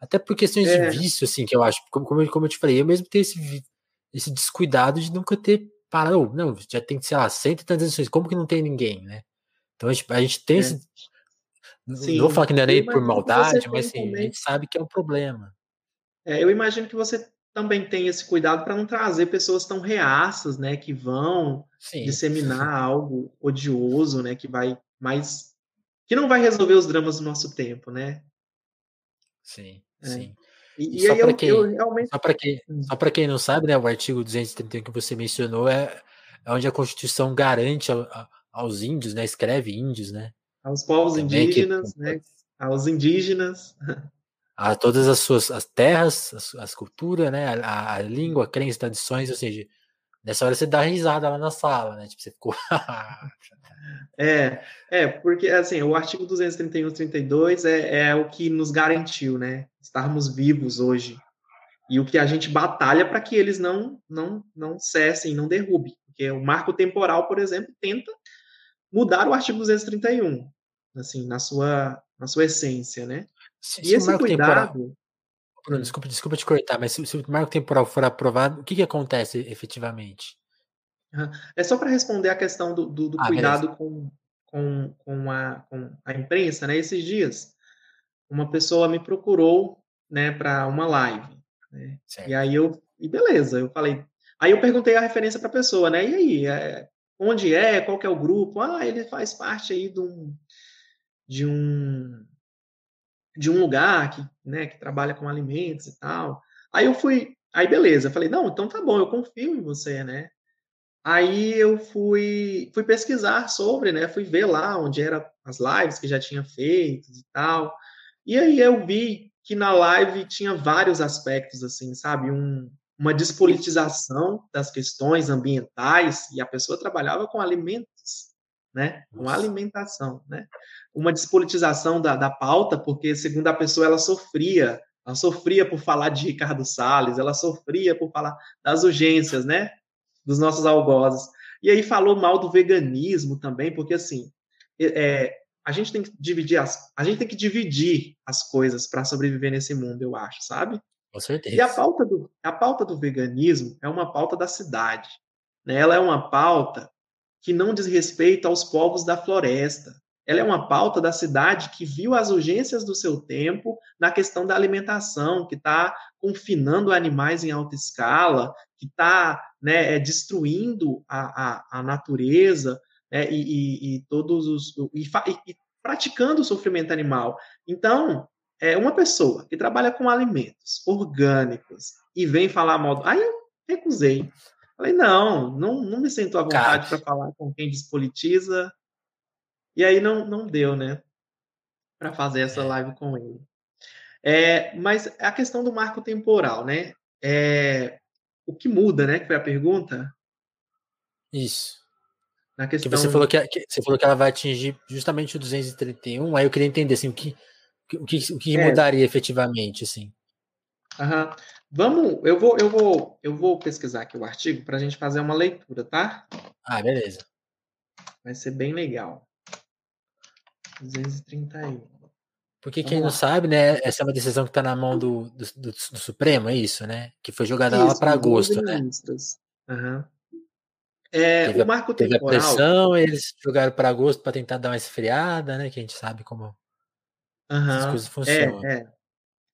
Até por questões é. de vício, assim, que eu acho, como, como, eu te falei, eu mesmo tenho esse, esse descuidado de nunca ter parado. Não, já tem, sei lá, cento e tantas edições, como que não tem ninguém, né? Então a gente, a gente tem é. esse. Sim. Não vou falar que não é nem por maldade, mas assim, também. a gente sabe que é um problema. É, eu imagino que você também tem esse cuidado para não trazer pessoas tão reaças, né, que vão Sim. disseminar <laughs> algo odioso, né, que vai mais que não vai resolver os dramas do nosso tempo, né? Sim, é. sim. E, e, só para quem, realmente... só para quem, hum. só quem não sabe, né, o artigo 231 que você mencionou é, é onde a Constituição garante a, a, aos índios, né, escreve índios, né? Aos povos indígenas, que... né? Aos indígenas. a todas as suas as terras, as, as culturas, né, a, a língua, crenças, tradições, ou seja, nessa hora você dá risada lá na sala, né, tipo, você ficou... <laughs> é, é, porque, assim, o artigo 231 32 é, é o que nos garantiu, né, estarmos vivos hoje, e o que a gente batalha para que eles não, não, não cessem, não derrubem, porque o marco temporal, por exemplo, tenta mudar o artigo 231, assim, na sua, na sua essência, né, se, e se esse cuidado. Temporal... Bruno, desculpa, desculpa te cortar, mas se, se, o marco temporal for aprovado, o que, que acontece efetivamente? É só para responder a questão do, do, do ah, cuidado com, com, com, a, com a imprensa, né? Esses dias, uma pessoa me procurou, né, para uma live. Né? E aí eu, e beleza, eu falei. Aí eu perguntei a referência para a pessoa, né? E aí, é, onde é? Qual é o grupo? Ah, ele faz parte aí de um, de um de um lugar que, né, que trabalha com alimentos e tal. Aí eu fui, aí beleza, falei, não, então tá bom, eu confio em você, né? Aí eu fui, fui pesquisar sobre, né? Fui ver lá onde eram as lives que já tinha feito e tal. E aí eu vi que na live tinha vários aspectos, assim, sabe? Um, uma despolitização das questões ambientais e a pessoa trabalhava com alimentos, né? Com alimentação, né? uma despolitização da, da pauta, porque, segundo a pessoa, ela sofria. Ela sofria por falar de Ricardo Salles, ela sofria por falar das urgências, né? Dos nossos algozes. E aí falou mal do veganismo também, porque assim, é, a gente tem que dividir as, a gente tem que dividir as coisas para sobreviver nesse mundo, eu acho, sabe? Com certeza. E a pauta do, a pauta do veganismo é uma pauta da cidade. Né? Ela é uma pauta que não diz respeito aos povos da floresta ela é uma pauta da cidade que viu as urgências do seu tempo na questão da alimentação, que está confinando animais em alta escala, que está né, é, destruindo a, a, a natureza né, e, e, e, todos os e, e, praticando o sofrimento animal. Então, é uma pessoa que trabalha com alimentos orgânicos e vem falar mal, do... aí eu recusei. Falei não, não, não me sinto à vontade para falar com quem despolitiza e aí não, não deu, né? Para fazer essa é. live com ele. É, mas a questão do marco temporal, né? É, o que muda, né? Que foi a pergunta. Isso. Na questão... Que você, falou que, que, você falou que ela vai atingir justamente o 231, aí eu queria entender assim, o que, o que, o que é. mudaria efetivamente, assim. Uhum. Vamos, eu vou, eu vou, eu vou pesquisar aqui o artigo para a gente fazer uma leitura, tá? Ah, beleza. Vai ser bem legal. 231. Porque quem não sabe, né? Essa é uma decisão que está na mão do, do, do, do, Supremo, é isso, né? Que foi jogada isso, lá para agosto, né? Uhum. É, teve, o marco teve temporal. Teve a pressão, eles jogaram para agosto para tentar dar uma esfriada, né? Que a gente sabe como uhum. as coisas funcionam. É, é.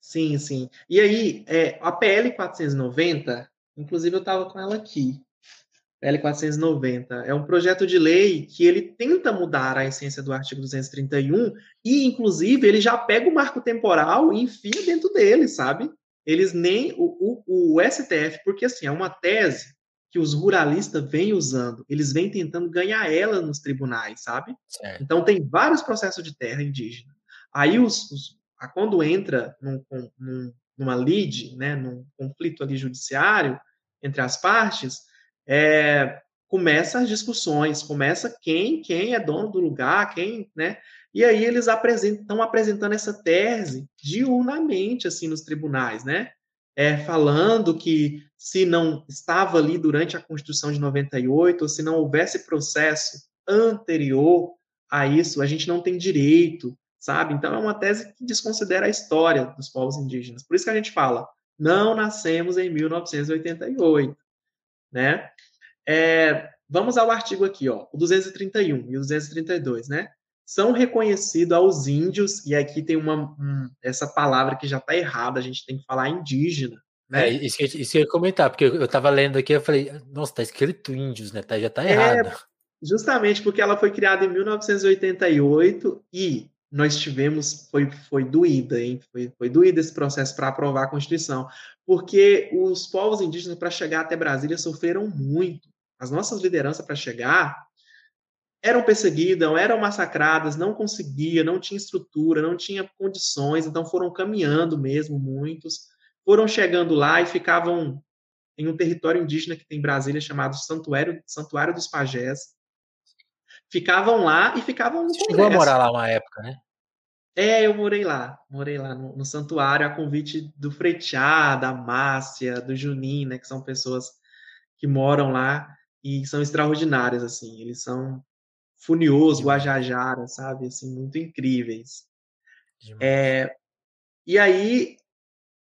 Sim, sim. E aí, é, a PL 490, inclusive eu estava com ela aqui. L490. É um projeto de lei que ele tenta mudar a essência do artigo 231 e, inclusive, ele já pega o marco temporal e enfia dentro dele, sabe? Eles nem. O, o, o STF, porque assim, é uma tese que os ruralistas vêm usando. Eles vêm tentando ganhar ela nos tribunais, sabe? Certo. Então, tem vários processos de terra indígena. Aí, os, os quando entra num, num, numa lide, né, num conflito ali judiciário entre as partes, é, começa as discussões, começa quem quem é dono do lugar, quem, né? E aí eles estão apresentando essa tese diurnamente assim nos tribunais, né? É, falando que se não estava ali durante a Constituição de 98, ou se não houvesse processo anterior a isso, a gente não tem direito, sabe? Então é uma tese que desconsidera a história dos povos indígenas. Por isso que a gente fala, não nascemos em 1988, né? É, vamos ao artigo aqui, ó, o 231 e o 232, né? São reconhecidos aos índios, e aqui tem uma um, essa palavra que já está errada, a gente tem que falar indígena, né? É, isso, que, isso que eu ia comentar, porque eu estava lendo aqui, eu falei, nossa, tá escrito índios, né? Tá, já está é, errado. Justamente porque ela foi criada em 1988 e nós tivemos, foi, foi doída, hein? Foi, foi doída esse processo para aprovar a Constituição, porque os povos indígenas, para chegar até Brasília, sofreram muito. As nossas lideranças, para chegar, eram perseguidas, eram massacradas, não conseguia, não tinha estrutura, não tinha condições, então foram caminhando mesmo, muitos. Foram chegando lá e ficavam em um território indígena que tem em Brasília chamado Santuário, Santuário dos Pajés, ficavam lá e ficavam no Você Chegou a morar lá uma época, né? É, eu morei lá, morei lá no, no santuário a convite do Fretiá, da Márcia, do Juninho, né, que são pessoas que moram lá e são extraordinárias, assim, eles são Funios, Guajajara, sabe, assim, muito incríveis. É, e aí,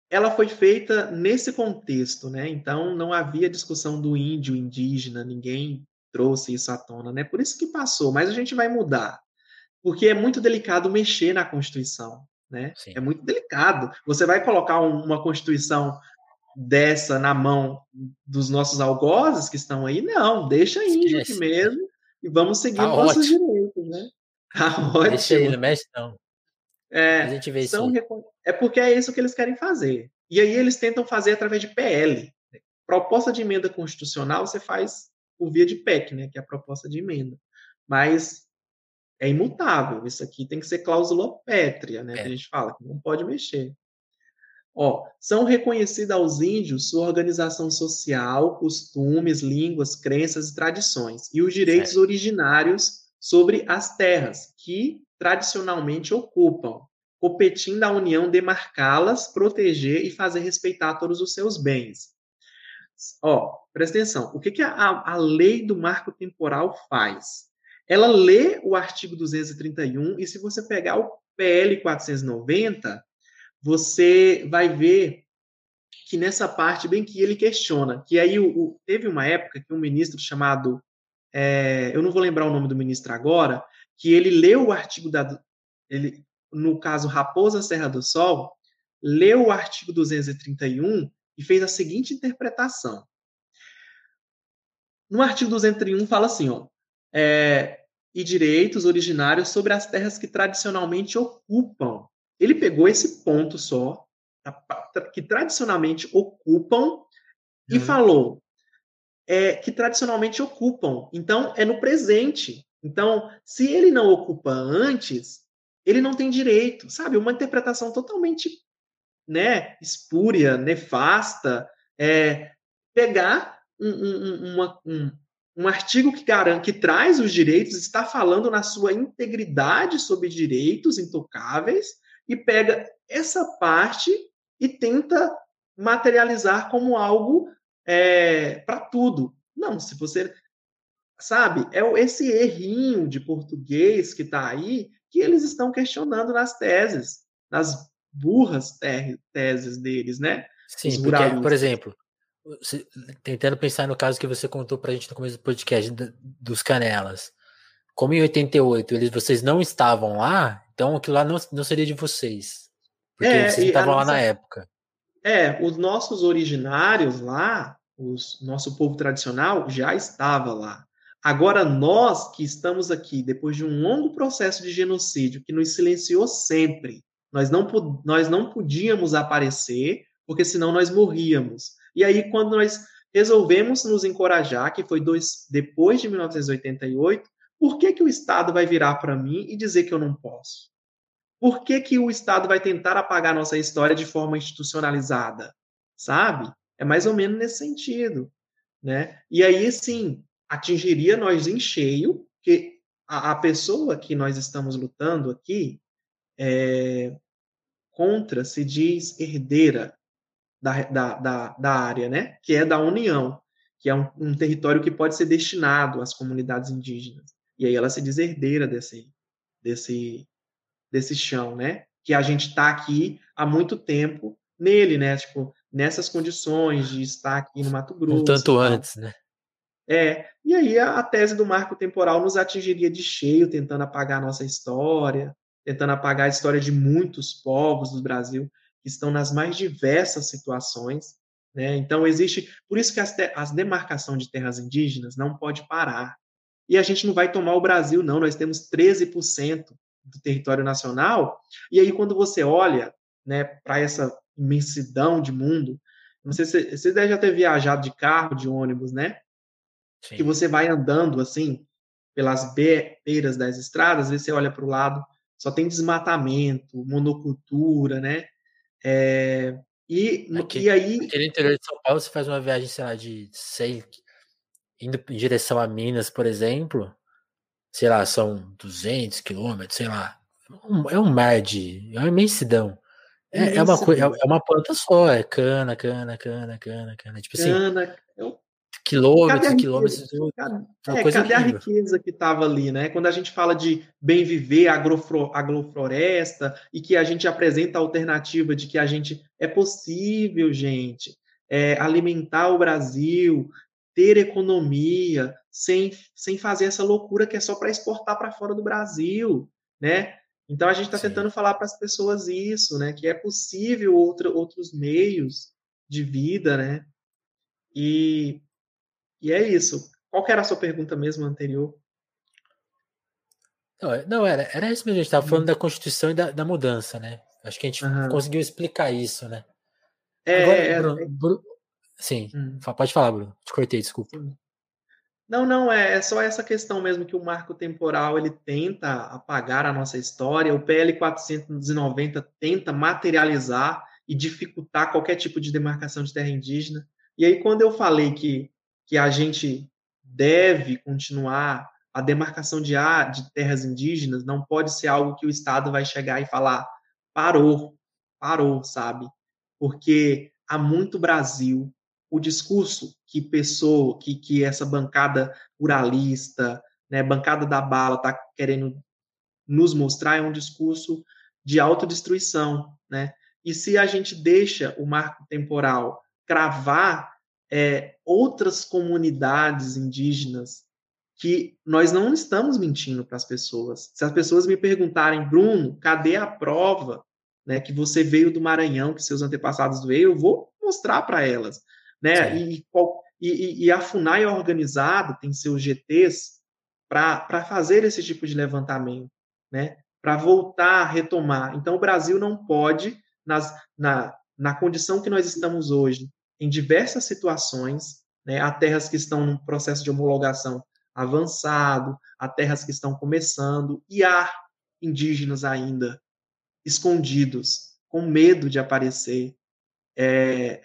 ela foi feita nesse contexto, né, então não havia discussão do índio, indígena, ninguém trouxe isso à tona, né? Por isso que passou, mas a gente vai mudar. Porque é muito delicado mexer na Constituição, né? Sim. É muito delicado. Você vai colocar um, uma Constituição dessa na mão dos nossos algozes que estão aí? Não, deixa índio aqui mesmo e vamos seguir tá nossos direitos, né? <laughs> Tá ótimo. Deixa aí, não mexe não. É, a gente vê isso. É porque é isso que eles querem fazer. E aí eles tentam fazer através de PL. Proposta de emenda constitucional você faz por via de PEC, né, que é a proposta de emenda. Mas é imutável, isso aqui tem que ser cláusula pétrea, né, é. que a gente fala, que não pode mexer. Ó, são reconhecidas aos índios sua organização social, costumes, línguas, crenças e tradições, e os direitos certo. originários sobre as terras que tradicionalmente ocupam, competindo à União demarcá-las, proteger e fazer respeitar todos os seus bens, Ó, presta atenção. O que, que a, a lei do marco temporal faz? Ela lê o artigo 231 e se você pegar o PL 490, você vai ver que nessa parte bem que ele questiona, que aí o, o, teve uma época que um ministro chamado, é, eu não vou lembrar o nome do ministro agora, que ele leu o artigo da, ele, no caso Raposa Serra do Sol, leu o artigo 231 e fez a seguinte interpretação. No artigo 201 fala assim, ó, é, e direitos originários sobre as terras que tradicionalmente ocupam. Ele pegou esse ponto só, que tradicionalmente ocupam, e uhum. falou é, que tradicionalmente ocupam. Então, é no presente. Então, se ele não ocupa antes, ele não tem direito, sabe? Uma interpretação totalmente né, espúria, nefasta, é, pegar um, um, uma, um, um artigo que garante, que traz os direitos, está falando na sua integridade sobre direitos intocáveis e pega essa parte e tenta materializar como algo é, para tudo. Não, se você sabe, é esse errinho de português que está aí que eles estão questionando nas teses, nas burras teses deles, né? Sim, porque, por exemplo, tentando pensar no caso que você contou para a gente no começo do podcast dos Canelas. Como em 88 eles, vocês não estavam lá, então aquilo lá não, não seria de vocês. Porque é, vocês estavam lá na época. É, os nossos originários lá, o nosso povo tradicional já estava lá. Agora, nós que estamos aqui, depois de um longo processo de genocídio que nos silenciou sempre, nós não, nós não podíamos aparecer, porque senão nós morríamos. E aí, quando nós resolvemos nos encorajar, que foi dois, depois de 1988, por que, que o Estado vai virar para mim e dizer que eu não posso? Por que, que o Estado vai tentar apagar nossa história de forma institucionalizada? Sabe? É mais ou menos nesse sentido. Né? E aí, sim, atingiria nós em cheio, que a, a pessoa que nós estamos lutando aqui é, contra se diz herdeira da, da, da, da, área, né? que é da União, que é um, um território que pode ser destinado às comunidades indígenas. E aí ela se diz herdeira desse, desse, desse chão, né? Que a gente está aqui há muito tempo nele, né? Tipo, nessas condições de estar aqui no Mato Grosso. Um tanto antes, né? É, e aí a, a, tese do marco temporal nos atingiria de cheio, tentando apagar a nossa história, tentando apagar a história de muitos povos do Brasil que estão nas mais diversas situações. Né? Então, existe. Por isso que as, as demarcação de terras indígenas não pode parar. E a gente não vai tomar o Brasil, não. Nós temos 13% do território nacional. E aí, quando você olha né, para essa imensidão de mundo, não sei se você deve já ter viajado de carro, de ônibus, né? Sim. Que você vai andando assim pelas beiras das estradas, e você olha para o lado, só tem desmatamento, monocultura, né? É, e, aqui, e aí. No interior de São Paulo, você faz uma viagem, sei lá, de sei, indo em direção a Minas, por exemplo, sei lá, são 200 quilômetros, sei lá. é um mar de. É uma imensidão. É, é, uma coisa, é, é uma planta só, é cana, cana, cana, cana, cana. Tipo assim. Cana, quilômetros, quilômetros. Cadê, é, cadê a riqueza que estava ali, né? Quando a gente fala de bem viver, agrofloresta, e que a gente apresenta a alternativa de que a gente é possível, gente, é, alimentar o Brasil, ter economia, sem, sem fazer essa loucura que é só para exportar para fora do Brasil, né? Então a gente está tentando falar para as pessoas isso, né? Que é possível outra, outros meios de vida, né? E, e é isso. Qual era a sua pergunta mesmo anterior? Não, é, não era, era isso mesmo. A gente estava falando hum. da Constituição e da, da, mudança, né? Acho que a gente uhum. conseguiu explicar isso, né? É, Agora, é, Bruno, é... Bruno, sim, hum. pode falar, Bruno. Te cortei, desculpa. Sim. Não, não, é, é, só essa questão mesmo que o marco temporal ele tenta apagar a nossa história, o PL 490 tenta materializar e dificultar qualquer tipo de demarcação de terra indígena. E aí, quando eu falei que, que a gente deve continuar a demarcação de, de terras indígenas, não pode ser algo que o Estado vai chegar e falar parou, parou, sabe? Porque há muito Brasil, o discurso que pessoa, que, que essa bancada pluralista, né, bancada da bala está querendo nos mostrar é um discurso de autodestruição, né? E se a gente deixa o marco temporal cravar é, outras comunidades indígenas que nós não estamos mentindo para as pessoas. Se as pessoas me perguntarem, Bruno, cadê a prova né, que você veio do Maranhão, que seus antepassados veio, eu vou mostrar para elas né? E, e, e, a FUNAI é organizada, tem seus GTs para fazer esse tipo de levantamento, né? Para voltar a retomar. Então, o Brasil não pode, nas, na, na condição que nós estamos hoje, em diversas situações, né? Há terras que estão num processo de homologação avançado, há terras que estão começando, e há indígenas ainda escondidos, com medo de aparecer. É,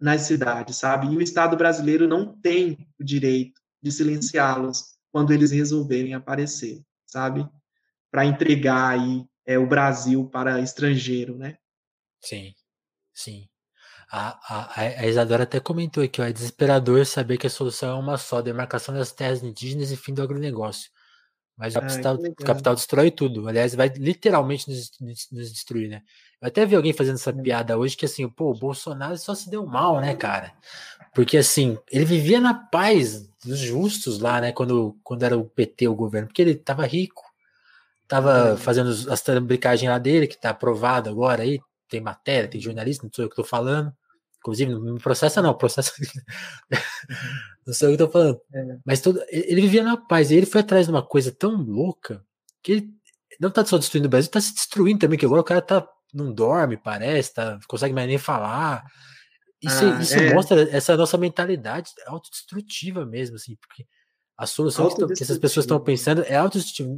nas cidades, sabe? E o Estado brasileiro não tem o direito de silenciá-los quando eles resolverem aparecer, sabe? Para entregar aí é, o Brasil para estrangeiro, né? Sim, sim. A, a, a Isadora até comentou aqui, ó, é desesperador saber que a solução é uma só, demarcação das terras indígenas e fim do agronegócio. Mas o capital, o capital destrói tudo. Aliás, vai literalmente nos, nos, destruir, né? Eu até vi alguém fazendo essa piada hoje que assim, pô, o Bolsonaro só se deu mal, né, cara? Porque assim, ele vivia na paz dos justos lá, né, quando, quando era o PT o governo, porque ele tava rico, tava fazendo as trambicagens lá dele, que tá aprovado agora aí, tem matéria, tem jornalista, não sou eu que tô falando. Inclusive, não me processa, não, processa. <laughs> não sei o que eu tô falando. É. Mas todo, ele vivia na paz. E ele foi atrás de uma coisa tão louca que ele não tá só destruindo o Brasil, tá se destruindo também, que agora o cara tá, não dorme, parece, tá, consegue mais nem falar. isso, ah, isso é. mostra essa nossa mentalidade autodestrutiva mesmo, assim, porque a solução que, que essas pessoas estão pensando é autodestrutiva.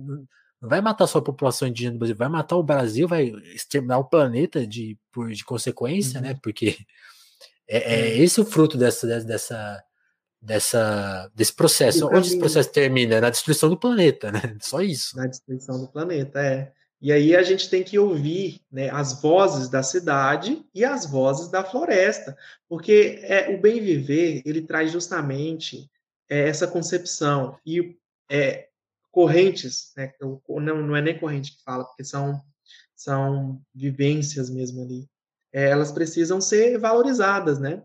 Não vai matar só a população indígena do Brasil, vai matar o Brasil, vai exterminar o planeta de, por, de consequência, né? uhum. né? Porque é, é, esse o fruto dessa, dessa, dessa, desse processo. Onde esse processo termina? Na destruição do planeta, né? <laughs> Só isso. Na destruição do planeta, é. E aí a gente tem que ouvir né, as vozes da cidade e as vozes da floresta, porque é, o bem viver ele traz justamente é, essa concepção e é, correntes, né, não, não é nem corrente que fala, porque são são vivências mesmo ali. É, elas precisam ser valorizadas, né?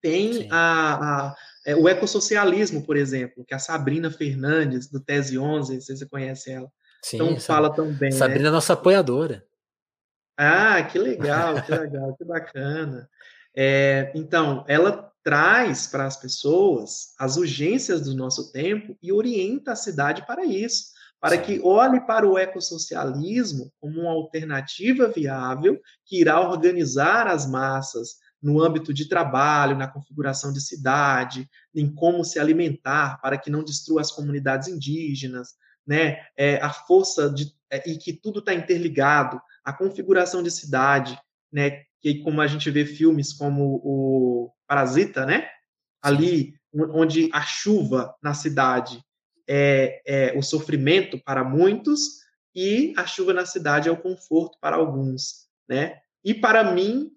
Tem a, a é, o ecossocialismo, por exemplo, que a Sabrina Fernandes, do Tese 11, se você conhece ela, Sim, então fala tão bem. Sabrina né? é nossa apoiadora. Ah, que legal, que legal, que bacana. É, então, ela traz para as pessoas as urgências do nosso tempo e orienta a cidade para isso, para que olhe para o ecossocialismo como uma alternativa viável que irá organizar as massas no âmbito de trabalho, na configuração de cidade, em como se alimentar para que não destrua as comunidades indígenas, né, é, a força de, é, e que tudo está interligado, a configuração de cidade, né, que como a gente vê filmes como o Parasita, né, ali onde a chuva na cidade é, é o sofrimento para muitos e a chuva na cidade é o conforto para alguns, né? E para mim,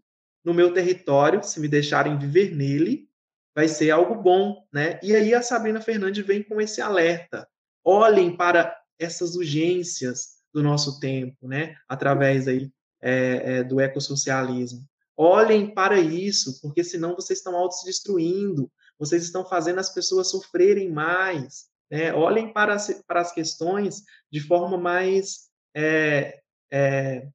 no meu território, se me deixarem viver nele, vai ser algo bom, né? E aí a Sabrina Fernandes vem com esse alerta olhem para essas urgências do nosso tempo, né? Através aí é, é, do ecossocialismo. Olhem para isso, porque senão vocês estão auto-destruindo, vocês estão fazendo as pessoas sofrerem mais. Né? Olhem para as, para as questões de forma mais é, é,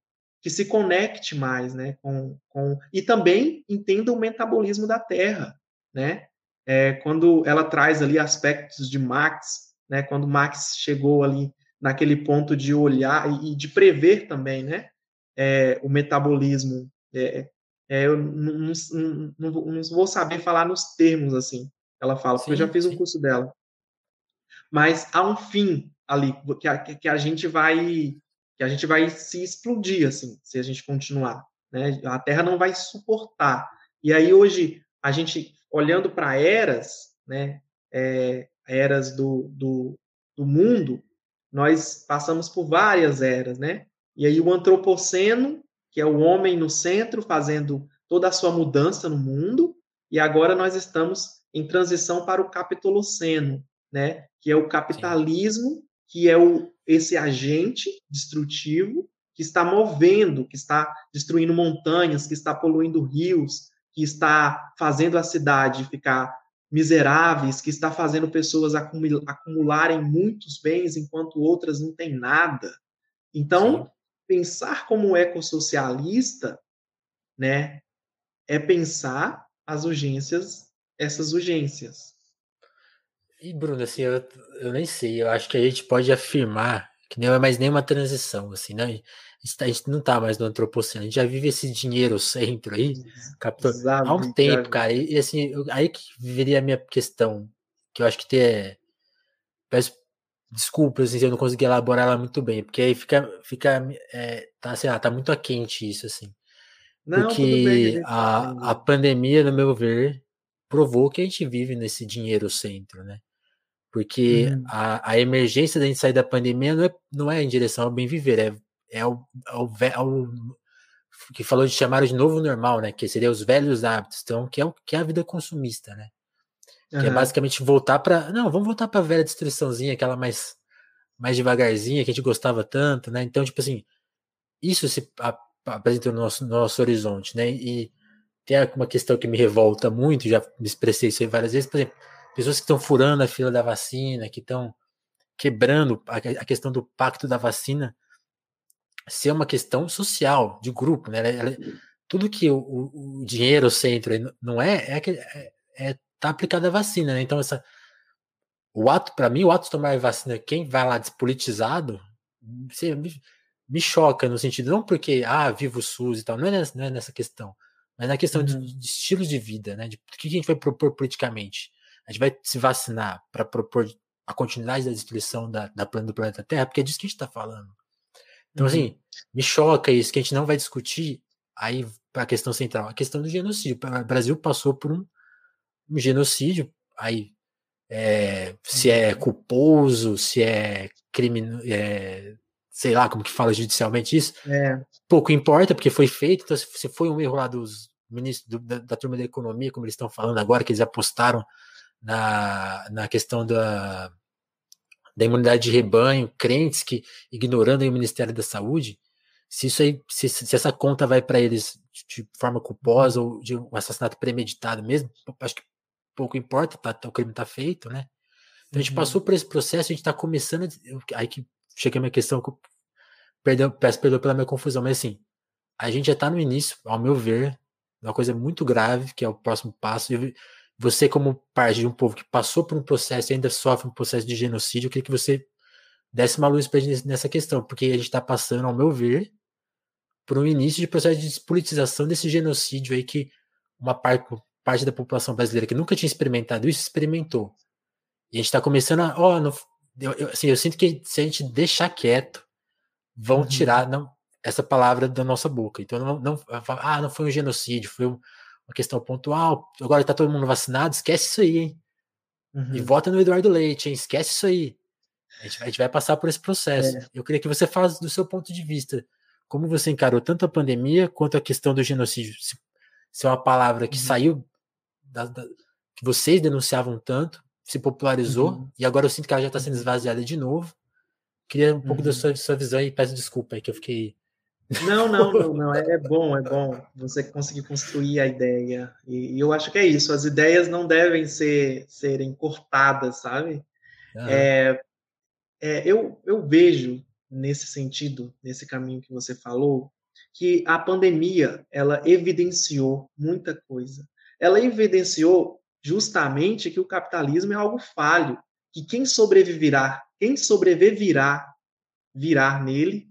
que se conecte mais, né? Com, com e também entenda o metabolismo da Terra, né? É, quando ela traz ali aspectos de Marx né? Quando Marx chegou ali naquele ponto de olhar e de prever também, né? É, o metabolismo. É, é, eu não, não, não, não, vou saber falar nos termos assim. Ela fala, sim, porque eu já fiz sim. um curso dela. Mas há um fim ali que a, que a gente vai que a gente vai se explodir assim, se a gente continuar, né? A Terra não vai suportar. E aí hoje a gente olhando para eras, né? É, eras do, do, do mundo, nós passamos por várias eras, né? E aí o antropoceno, que é o homem no centro, fazendo toda a sua mudança no mundo, e agora nós estamos em transição para o capitoloceno, né? Que é o capitalismo, Sim. que é o, esse agente destrutivo que está movendo, que está destruindo montanhas, que está poluindo rios, que está fazendo a cidade ficar miseráveis, que está fazendo pessoas acumularem muitos bens enquanto outras não têm nada. Então, Sim. pensar como ecossocialista, né, é pensar as urgências, essas urgências. E, Bruno, assim, eu, eu nem sei, eu acho que a gente pode afirmar que não é mais nenhuma transição, assim, né? Tá, a gente não tá mais no antropoceno, a gente já vive esse dinheiro centro aí, há um tempo, cara, e, assim, aí que viria a minha questão, que eu acho que tem, peço desculpas assim, se eu não consegui elaborar ela muito bem, porque aí fica, fica é, tá, sei lá, tá muito quente isso, assim, não, porque bem, a, a pandemia, no meu ver, provou que a gente vive nesse dinheiro centro, né, porque uhum. a, a emergência da gente sair da pandemia não é, não é em direção ao bem viver, é é o, é o, é que falou de chamar de novo normal, né? Que seria os velhos hábitos, então que é o que é a vida consumista, né? Uhum. Que é basicamente voltar para não, vamos voltar para a velha destruiçãozinha, aquela mais mais devagarzinha que a gente gostava tanto, né? Então tipo assim, isso se apresenta no nosso, no nosso horizonte, né? E tem uma questão que me revolta muito, já me expressei isso aí várias vezes, por exemplo, pessoas que estão furando a fila da vacina, que estão quebrando a, a questão do pacto da vacina ser uma questão social, de grupo, né? Ela, ela, tudo que o, o, dinheiro, o centro não é, é, é, é tá aplicado à vacina, né? Então essa o ato, para mim, o ato de tomar vacina, quem vai lá despolitizado, me, me, choca no sentido não porque ah, viva o SUS e tal, não é nessa, não é nessa questão, mas na questão uhum. de, de estilos de vida, né? De o que a gente vai propor politicamente. A gente vai se vacinar para propor a continuidade da destruição da, da do planeta Terra, porque é disso que a gente está falando. Então, assim, uhum. assim, me choca isso, que a gente não vai discutir aí a questão central, a questão do genocídio. O Brasil passou por um, um genocídio, aí é, se é uhum. culposo, se é crime, é, sei lá como que fala judicialmente isso, é. pouco importa, porque foi feito, então se foi um erro lá dos ministros da, da turma da economia, como eles estão falando agora, que eles apostaram na, na questão da, da imunidade de rebanho, crentes que ignorando o Ministério da Saúde, se isso aí, se, se essa conta vai para eles de, forma culposa ou de um assassinato premeditado mesmo, acho que pouco importa, tá, tá o crime está feito, né? Então a gente uhum. passou por esse processo, a gente está começando, aí que chega a minha questão, perdão, peço perdão pela minha confusão, mas assim, a gente já está no início, ao meu ver, uma coisa muito grave, que é o próximo passo, você, como parte de um povo que passou por um processo e ainda sofre um processo de genocídio, eu queria que você desse uma luz para gente nessa questão, porque a gente está passando, ao meu ver, por um início de processo de despolitização desse genocídio aí que uma parte, parte da população brasileira que nunca tinha experimentado isso experimentou. E a gente está começando a. Oh, eu, eu, assim, eu sinto que se a gente deixar quieto, vão uhum. tirar não, essa palavra da nossa boca. Então, não, não, ah, não foi um genocídio, foi um, uma questão pontual. Agora está todo mundo vacinado, esquece isso aí, hein? Uhum. E vota no Eduardo Leite, hein? Esquece isso aí. A gente, a gente vai passar por esse processo. É. Eu queria que você falasse do seu ponto de vista. Como você encarou tanto a pandemia quanto a questão do genocídio? Se, se é uma palavra que uhum. saiu da, da, que vocês denunciavam tanto, se popularizou, uhum. e agora eu sinto que ela já está sendo esvaziada de novo. Queria um pouco da uhum. sua, sua visão e peço desculpa aí que eu fiquei não, não, não, não. É, é, bom, é bom você conseguir construir a ideia. E, e, eu acho que é isso. As ideias não devem ser serem cortadas, sabe? Uhum. É, é, eu, eu vejo nesse sentido, nesse caminho que você falou, que a pandemia ela evidenciou muita coisa. Ela evidenciou justamente que o capitalismo é algo falho, que quem sobreviverá, quem sobreviverá, virá nele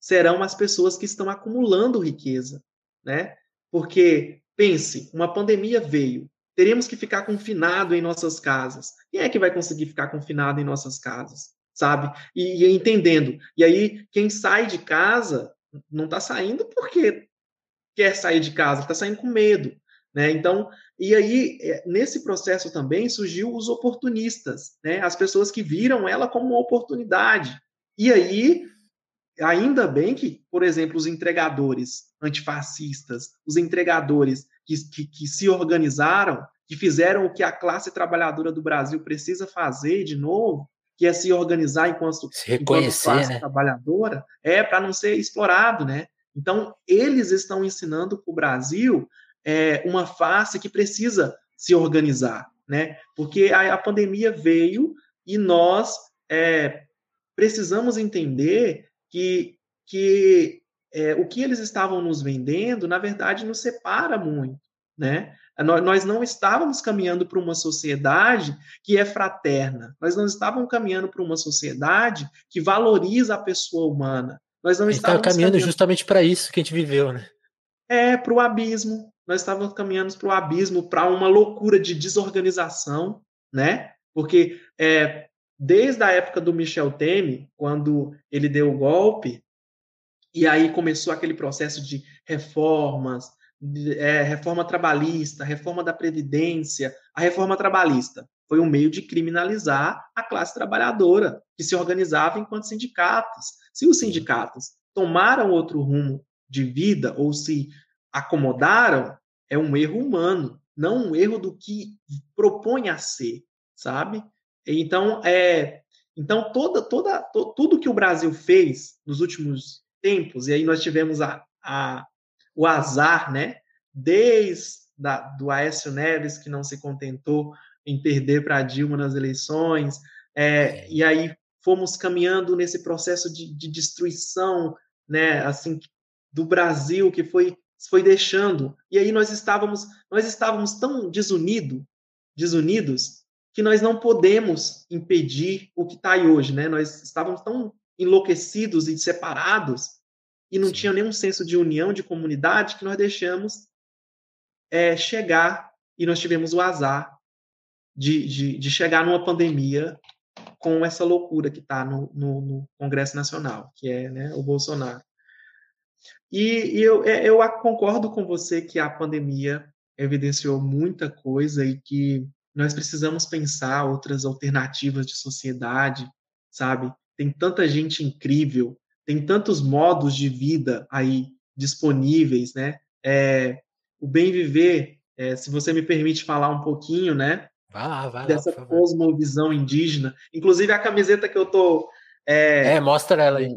serão as pessoas que estão acumulando riqueza, né? Porque pense, uma pandemia veio, teríamos que ficar confinado em nossas casas. Quem é que vai conseguir ficar confinado em nossas casas, sabe? E, e entendendo. E aí quem sai de casa não está saindo porque quer sair de casa, está saindo com medo, né? Então, e aí é, nesse processo também surgiu os oportunistas, né? As pessoas que viram ela como uma oportunidade. E aí Ainda bem que, por exemplo, os entregadores antifascistas, os entregadores que, que, que se organizaram, que fizeram o que a classe trabalhadora do Brasil precisa fazer de novo, que é se organizar enquanto, se enquanto classe né? trabalhadora, é para não ser explorado, né? Então, eles estão ensinando para o Brasil é, uma face que precisa se organizar, né? Porque a, a pandemia veio e nós é, precisamos entender que, que é, o que eles estavam nos vendendo, na verdade, nos separa muito, né? Nós não estávamos caminhando para uma sociedade que é fraterna. Nós não estávamos caminhando para uma sociedade que valoriza a pessoa humana. Nós não estávamos caminhando, caminhando justamente para isso que a gente viveu, né? É, para o abismo. Nós estávamos caminhando para o abismo, para uma loucura de desorganização, né? Porque é, desde a época do Michel Temer, quando ele deu o golpe, e aí começou aquele processo de reformas, de, é, reforma trabalhista, reforma da Previdência. A reforma trabalhista foi um meio de criminalizar a classe trabalhadora, que se organizava enquanto sindicatos. Se os sindicatos tomaram outro rumo de vida ou se acomodaram, é um erro humano, não um erro do que propõe a ser, sabe? Então, é, então toda, toda, to, tudo que o Brasil fez nos últimos tempos, e aí nós tivemos a, a, o azar, né? Desde da, do Aécio Neves, que não se contentou em perder para a Dilma nas eleições, é, e aí fomos caminhando nesse processo de, de destruição, né? Assim, do Brasil que foi foi deixando e aí nós estávamos nós estávamos tão desunido, desunidos que nós não podemos impedir o que está aí hoje, né? Nós estávamos tão enlouquecidos e separados e não Sim. tinha nenhum senso de união, de comunidade, que nós deixamos é, chegar, e nós tivemos o azar de, de, de chegar numa pandemia com essa loucura que está no, no, no, Congresso Nacional, que é né, o Bolsonaro. E, e eu, é, eu concordo com você que a pandemia evidenciou muita coisa e que nós precisamos pensar outras alternativas de sociedade, sabe? Tem tanta gente incrível, tem tantos modos de vida aí disponíveis, né? É, o bem viver, é, se você me permite falar um pouquinho, né? Vai lá, vai dessa lá, cosmovisão indígena. Inclusive a camiseta que eu tô. É, é mostra ela aí.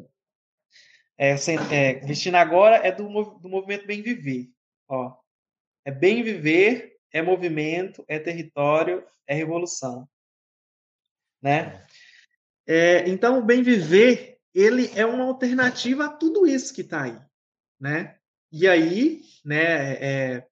É, é, vestindo agora é do, do movimento Bem Viver. Ó, é bem viver é movimento, é território, é revolução. Né? É, então, o bem viver, ele é uma alternativa a tudo isso que está aí. Né? E aí, né, é,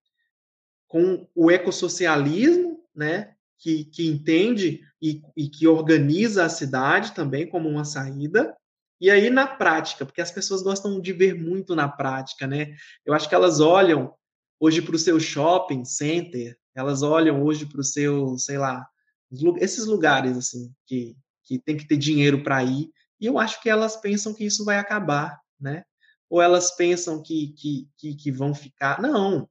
com o ecossocialismo, né, que, que entende e, e que organiza a cidade também como uma saída, e aí na prática, porque as pessoas gostam de ver muito na prática, né? Eu acho que elas olham hoje para o seu shopping center, elas olham hoje para o seu, sei lá, esses lugares assim que, que tem que ter dinheiro para ir, e eu acho que elas pensam que isso vai acabar, né? Ou elas pensam que, que, que, que vão ficar. Não.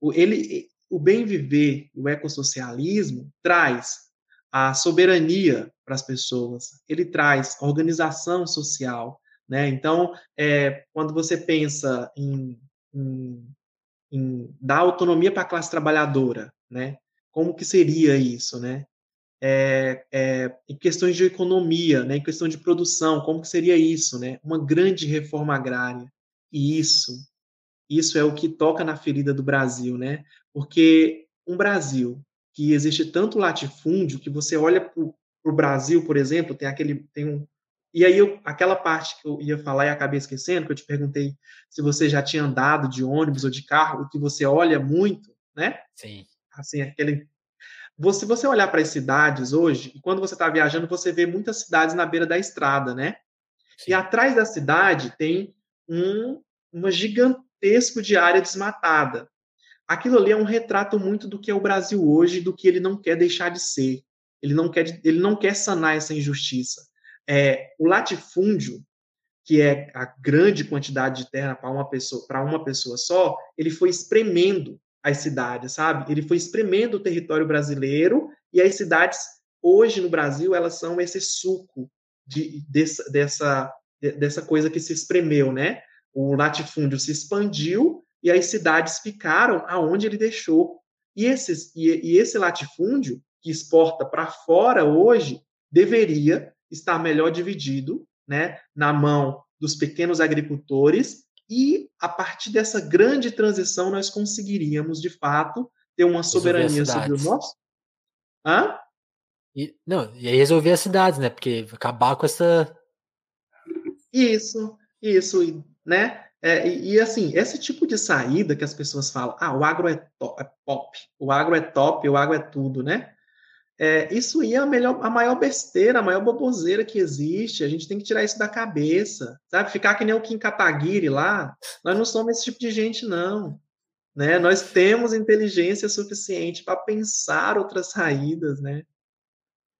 O, ele, o bem viver, o ecossocialismo, traz a soberania para as pessoas, ele traz organização social, né? Então, é, quando você pensa em, em em dar autonomia para a classe trabalhadora, né? Como que seria isso, né? É, é, em questões de economia, né? Em questão de produção, como que seria isso, né? Uma grande reforma agrária. E isso, isso é o que toca na ferida do Brasil, né? Porque um Brasil que existe tanto latifúndio que você olha para o Brasil, por exemplo, tem aquele tem um, e aí, eu, aquela parte que eu ia falar e acabei esquecendo, que eu te perguntei se você já tinha andado de ônibus ou de carro, e que você olha muito, né? Sim. Assim, aquele. Se você olhar para as cidades hoje, e quando você está viajando, você vê muitas cidades na beira da estrada, né? Sim. E atrás da cidade tem um uma gigantesco de área desmatada. Aquilo ali é um retrato muito do que é o Brasil hoje, do que ele não quer deixar de ser. Ele não quer, ele não quer sanar essa injustiça é, o latifúndio, que é a grande quantidade de terra para uma pessoa para uma pessoa só, ele foi espremendo as cidades, sabe? Ele foi espremendo o território brasileiro e as cidades hoje no Brasil elas são esse suco de, dessa, dessa, dessa coisa que se espremeu, né? O latifúndio se expandiu e as cidades ficaram aonde ele deixou. E, esses, e, e esse latifúndio que exporta para fora hoje deveria estar melhor dividido, né, na mão dos pequenos agricultores e a partir dessa grande transição nós conseguiríamos de fato ter uma soberania sobre o nosso. Hã? E, não, e aí resolver as cidades, né? Porque acabar com essa. Isso, isso, né? É, e, e, assim, esse tipo de saída que as pessoas falam, ah, o agro é, top, é pop, o agro é top, o agro é tudo, né? É, isso aí é a, melhor, a maior besteira, a maior boboseira que existe. A gente tem que tirar isso da cabeça, sabe? Ficar que nem o Kim Kataguiri lá. Nós não somos esse tipo de gente, não. Né? Nós temos inteligência suficiente para pensar outras saídas, né?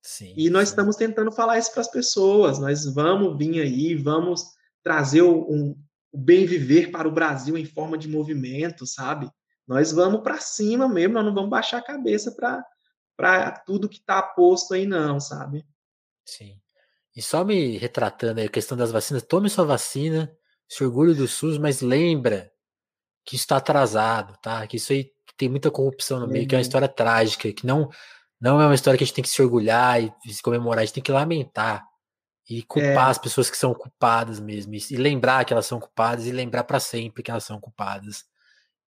Sim, e nós sim. estamos tentando falar isso para as pessoas. Nós vamos vir aí, vamos trazer o, um, o bem viver para o Brasil em forma de movimento, sabe? Nós vamos para cima mesmo, nós não vamos baixar a cabeça para para tudo que está posto aí, não, sabe? Sim. E só me retratando aí a questão das vacinas, tome sua vacina, se orgulhe do SUS, mas lembra que está atrasado, tá? Que isso aí tem muita corrupção no meio, que é uma uhum. história trágica, que não não é uma história que a gente tem que se orgulhar e se comemorar, a gente tem que lamentar e culpar é. as pessoas que são culpadas mesmo, e, lembrar que elas são culpadas e lembrar para sempre que elas são culpadas.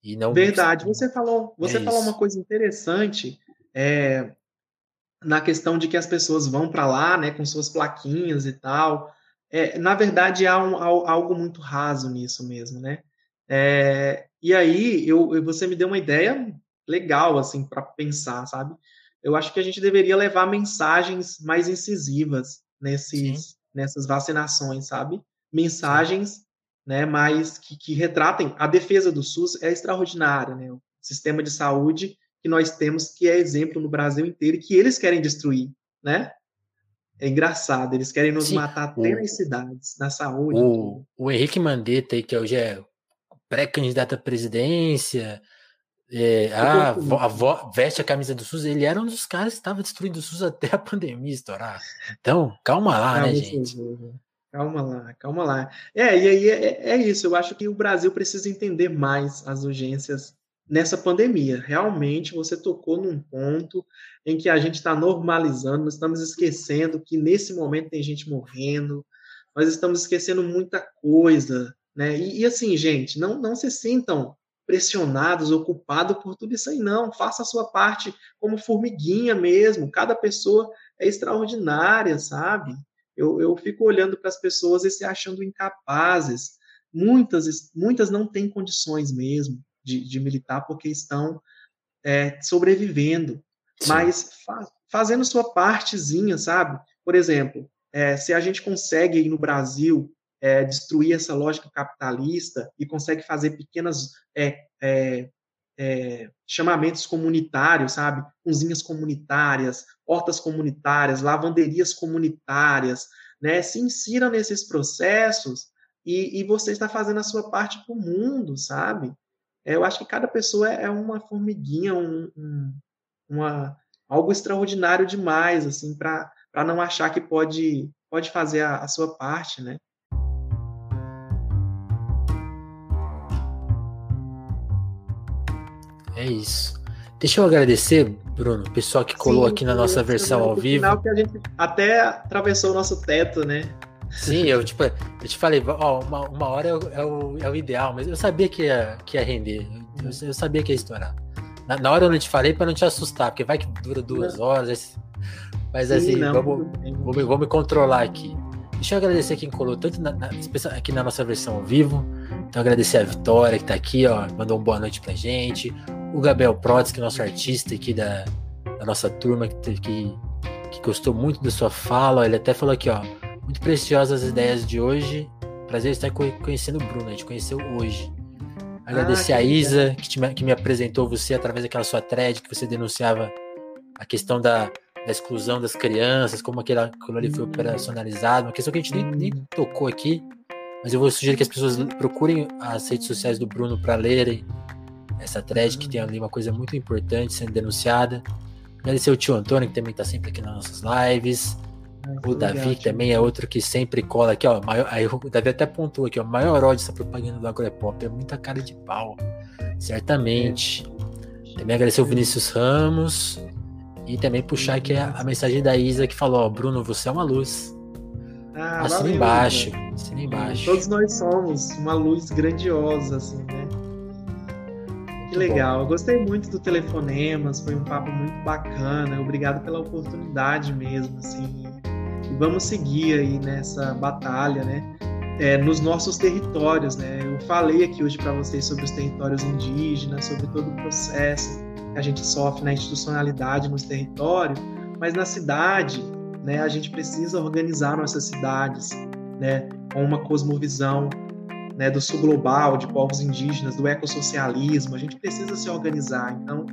E não Verdade, você falou, você é falou uma coisa interessante é, na questão de que as pessoas vão para lá, né, com suas plaquinhas e tal. É, na verdade, há, um, há, algo muito raso nisso mesmo, né? É, e aí, eu, você me deu uma ideia legal, assim, para pensar, sabe? Eu acho que a gente deveria levar mensagens mais incisivas nesses, nessas vacinações, sabe? Mensagens, né, mais que, que retratem a defesa do SUS é extraordinária, né? sistema de saúde que nós temos, que é exemplo no Brasil inteiro, e que eles querem destruir, né? É engraçado, eles querem nos Sim, matar até nas cidades, na saúde. O, o Henrique Mandetta, que hoje é pré-candidato à presidência, é, a, avó, veste a camisa do SUS, ele era um dos caras que estava destruindo o SUS até a <laughs> pandemia estourar. Então, calma lá, calma, né, gente? Calma lá, calma lá. É, e aí é, é, isso. Eu acho que o Brasil precisa entender mais as urgências nessa pandemia. Realmente, você tocou num ponto em que a gente está normalizando, nós estamos esquecendo que nesse momento tem gente morrendo, nós estamos esquecendo muita coisa, né? E, e assim, gente, não, não se sintam pressionados, ocupados por tudo isso aí, não. Faça a sua parte como formiguinha mesmo. Cada pessoa é extraordinária, sabe? Eu, eu fico olhando para as pessoas e se achando incapazes. Muitas, muitas não têm condições mesmo de, de militar porque estão é, sobrevivendo, Sim. mas fa fazendo sua partezinha, sabe? Por exemplo, é, se a gente consegue no Brasil é, destruir essa lógica capitalista e consegue fazer pequenas é, é, é, chamamentos comunitários, sabe? Cozinhas comunitárias, hortas comunitárias, lavanderias comunitárias, né? Se insira nesses processos e, e você está fazendo a sua parte para o mundo, sabe? É, eu acho que cada pessoa é, é uma formiguinha, um, um, uma, algo extraordinário demais, assim, para não achar que pode, pode fazer a, a sua parte, né? É isso. Deixa eu agradecer, Bruno, o pessoal que colou Sim, aqui na nossa versão ao vivo. que a gente até atravessou o nosso teto, né? Sim, eu, tipo, eu te falei, ó, uma, uma hora é o, é, o, é o ideal, mas eu sabia que ia, que ia render. Eu, eu sabia que ia estourar. Na, na, hora eu não te falei para não te assustar, porque vai que dura duas não. horas. Mas Sim, assim, não, vamos, vou, vou, me controlar aqui. Deixa eu agradecer quem colou, tanto na, na, aqui na nossa versão ao vivo. Então, agradecer a Vitória, que tá aqui, ó, mandou uma boa noite pra gente. O Gabriel Protz, que é nosso artista aqui da, da nossa turma, que, que, que gostou muito da sua fala. Ele até falou aqui, ó muito preciosas as ideias de hoje. Prazer estar conhecendo o Bruno, a gente conheceu hoje. Agradecer ah, a Isa, que, te, que, me apresentou você através daquela sua thread que você denunciava a questão da, da exclusão das crianças, como aquilo, aquilo ali foi operacionalizado, uma questão que a gente nem, nem tocou aqui, mas eu vou sugerir que as pessoas procurem as redes sociais do Bruno para lerem essa thread, que tem ali uma coisa muito importante sendo denunciada. Agradecer o tio Antônio, que também está sempre aqui nas nossas lives. O Davi também é outro que sempre cola aqui, ó. Maior, aí o Davi até apontou aqui, ó. Maior ódio dessa propaganda do Agropop. É muita cara de pau. Certamente. É. Também agradecer o Vinícius Ramos. E também puxar aqui a, a mensagem da Isa que falou, ó, Bruno, você é uma luz. Ah, assina valeu, embaixo. Né? Assina embaixo. Todos nós somos uma luz grandiosa, assim, né? Que legal, eu gostei muito do Telefonemas, foi um papo muito bacana. Obrigado pela oportunidade mesmo, assim vamos seguir aí nessa batalha, né? É, nos nossos territórios, né? Eu falei aqui hoje para vocês sobre os territórios indígenas, sobre todo o processo que a gente sofre na institucionalidade nos territórios, mas na cidade, né? A gente precisa organizar nossas cidades, né? Com uma cosmovisão, né? Do sul global, de povos indígenas, do ecossocialismo. A gente precisa se organizar. Então,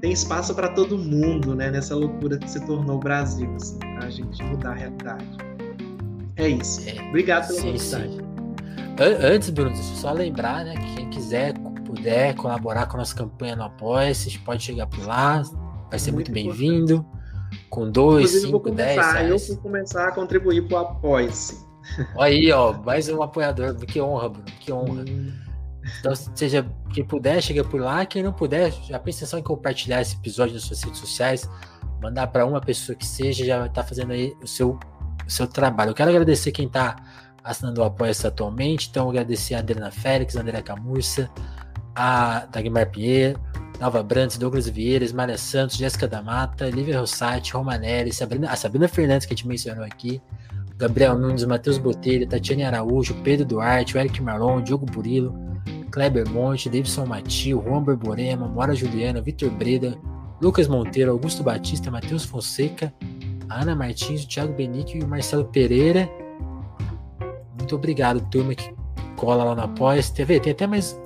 tem espaço para todo mundo, né? Nessa loucura que se tornou o Brasil, assim, para a gente mudar a realidade. É isso. É, Obrigado pela oportunidade. Antes, Bruno, só lembrar, né? Que quem quiser, puder colaborar com a nossa campanha no Apoia-se, pode chegar por lá, vai ser muito, muito bem-vindo. Com dois, Inclusive, cinco, dez. Eu vou começar a contribuir para o Apoia-se. Aí, ó, mais um apoiador. Que honra, Bruno, que honra. Hum. Então, seja quem puder, chega por lá. Quem não puder, já pensa só em compartilhar esse episódio nas suas redes sociais, mandar para uma pessoa que seja, já vai estar tá fazendo aí o seu, o seu trabalho. Eu quero agradecer quem está assinando o apoio atualmente. Então, agradecer a Adriana Félix, a Camurça, a Dagmar Pinheiro, Nova Brandes, Douglas Vieira, Maria Santos, Jéssica da Mata, Lívia Rossati, Romanelli, Sabrina, a Sabrina Fernandes, que a gente mencionou aqui, Gabriel Nunes, Matheus Botelho, Tatiane Araújo, Pedro Duarte, Eric Marlon, Diogo Burilo, Kleber Monte, Davidson Matio, Juan Borborema, Mora Juliana, Vitor Breda, Lucas Monteiro, Augusto Batista, Matheus Fonseca, Ana Martins, Thiago Benito e o Marcelo Pereira. Muito obrigado, turma que cola lá Apoia. Quer ver? Tem até mais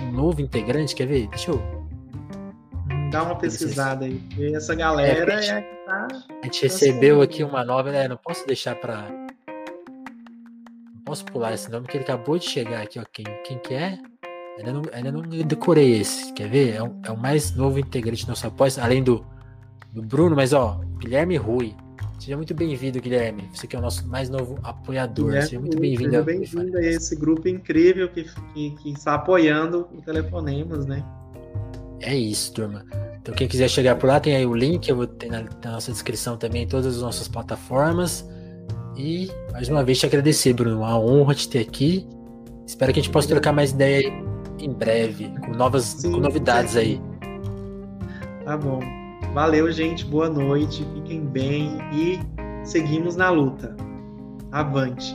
um novo integrante, quer ver? Deixa eu Dá uma pesquisada aí. E essa galera é, a, gente, é tá, a gente recebeu aqui uma nova, né? Não posso deixar para Não posso pular esse nome, que ele acabou de chegar aqui, ó. Quem, quem que é? Ainda não, ainda não decorei esse. Quer ver? É, um, é o mais novo integrante do nosso após, além do, do Bruno, mas ó, Guilherme Rui. Seja muito bem-vindo, Guilherme. Você que é o nosso mais novo apoiador. Guilherme, seja muito bem-vindo. Seja bem-vindo a esse grupo incrível que, que, que, está apoiando o Telefonemas, né? É isso, turma. Então, quem quiser chegar por lá, tem aí o link. Eu vou ter na, na nossa descrição também todas as nossas plataformas. E, mais uma vez, te agradecer, Bruno. Uma honra te ter aqui. Espero que a gente possa trocar mais ideia em breve, com novas sim, com novidades sim. aí. Tá bom. Valeu, gente. Boa noite. Fiquem bem e seguimos na luta. Avante.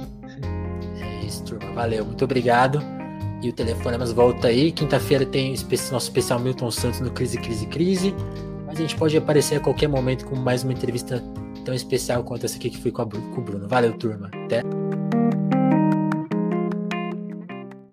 É isso, turma. Valeu. Muito obrigado. E o Telefonemas volta aí. Quinta-feira tem nosso especial Milton Santos no Crise, Crise, Crise. Mas a gente pode aparecer a qualquer momento com mais uma entrevista tão especial quanto essa aqui que foi com, a, com o Bruno. Valeu, turma. Até.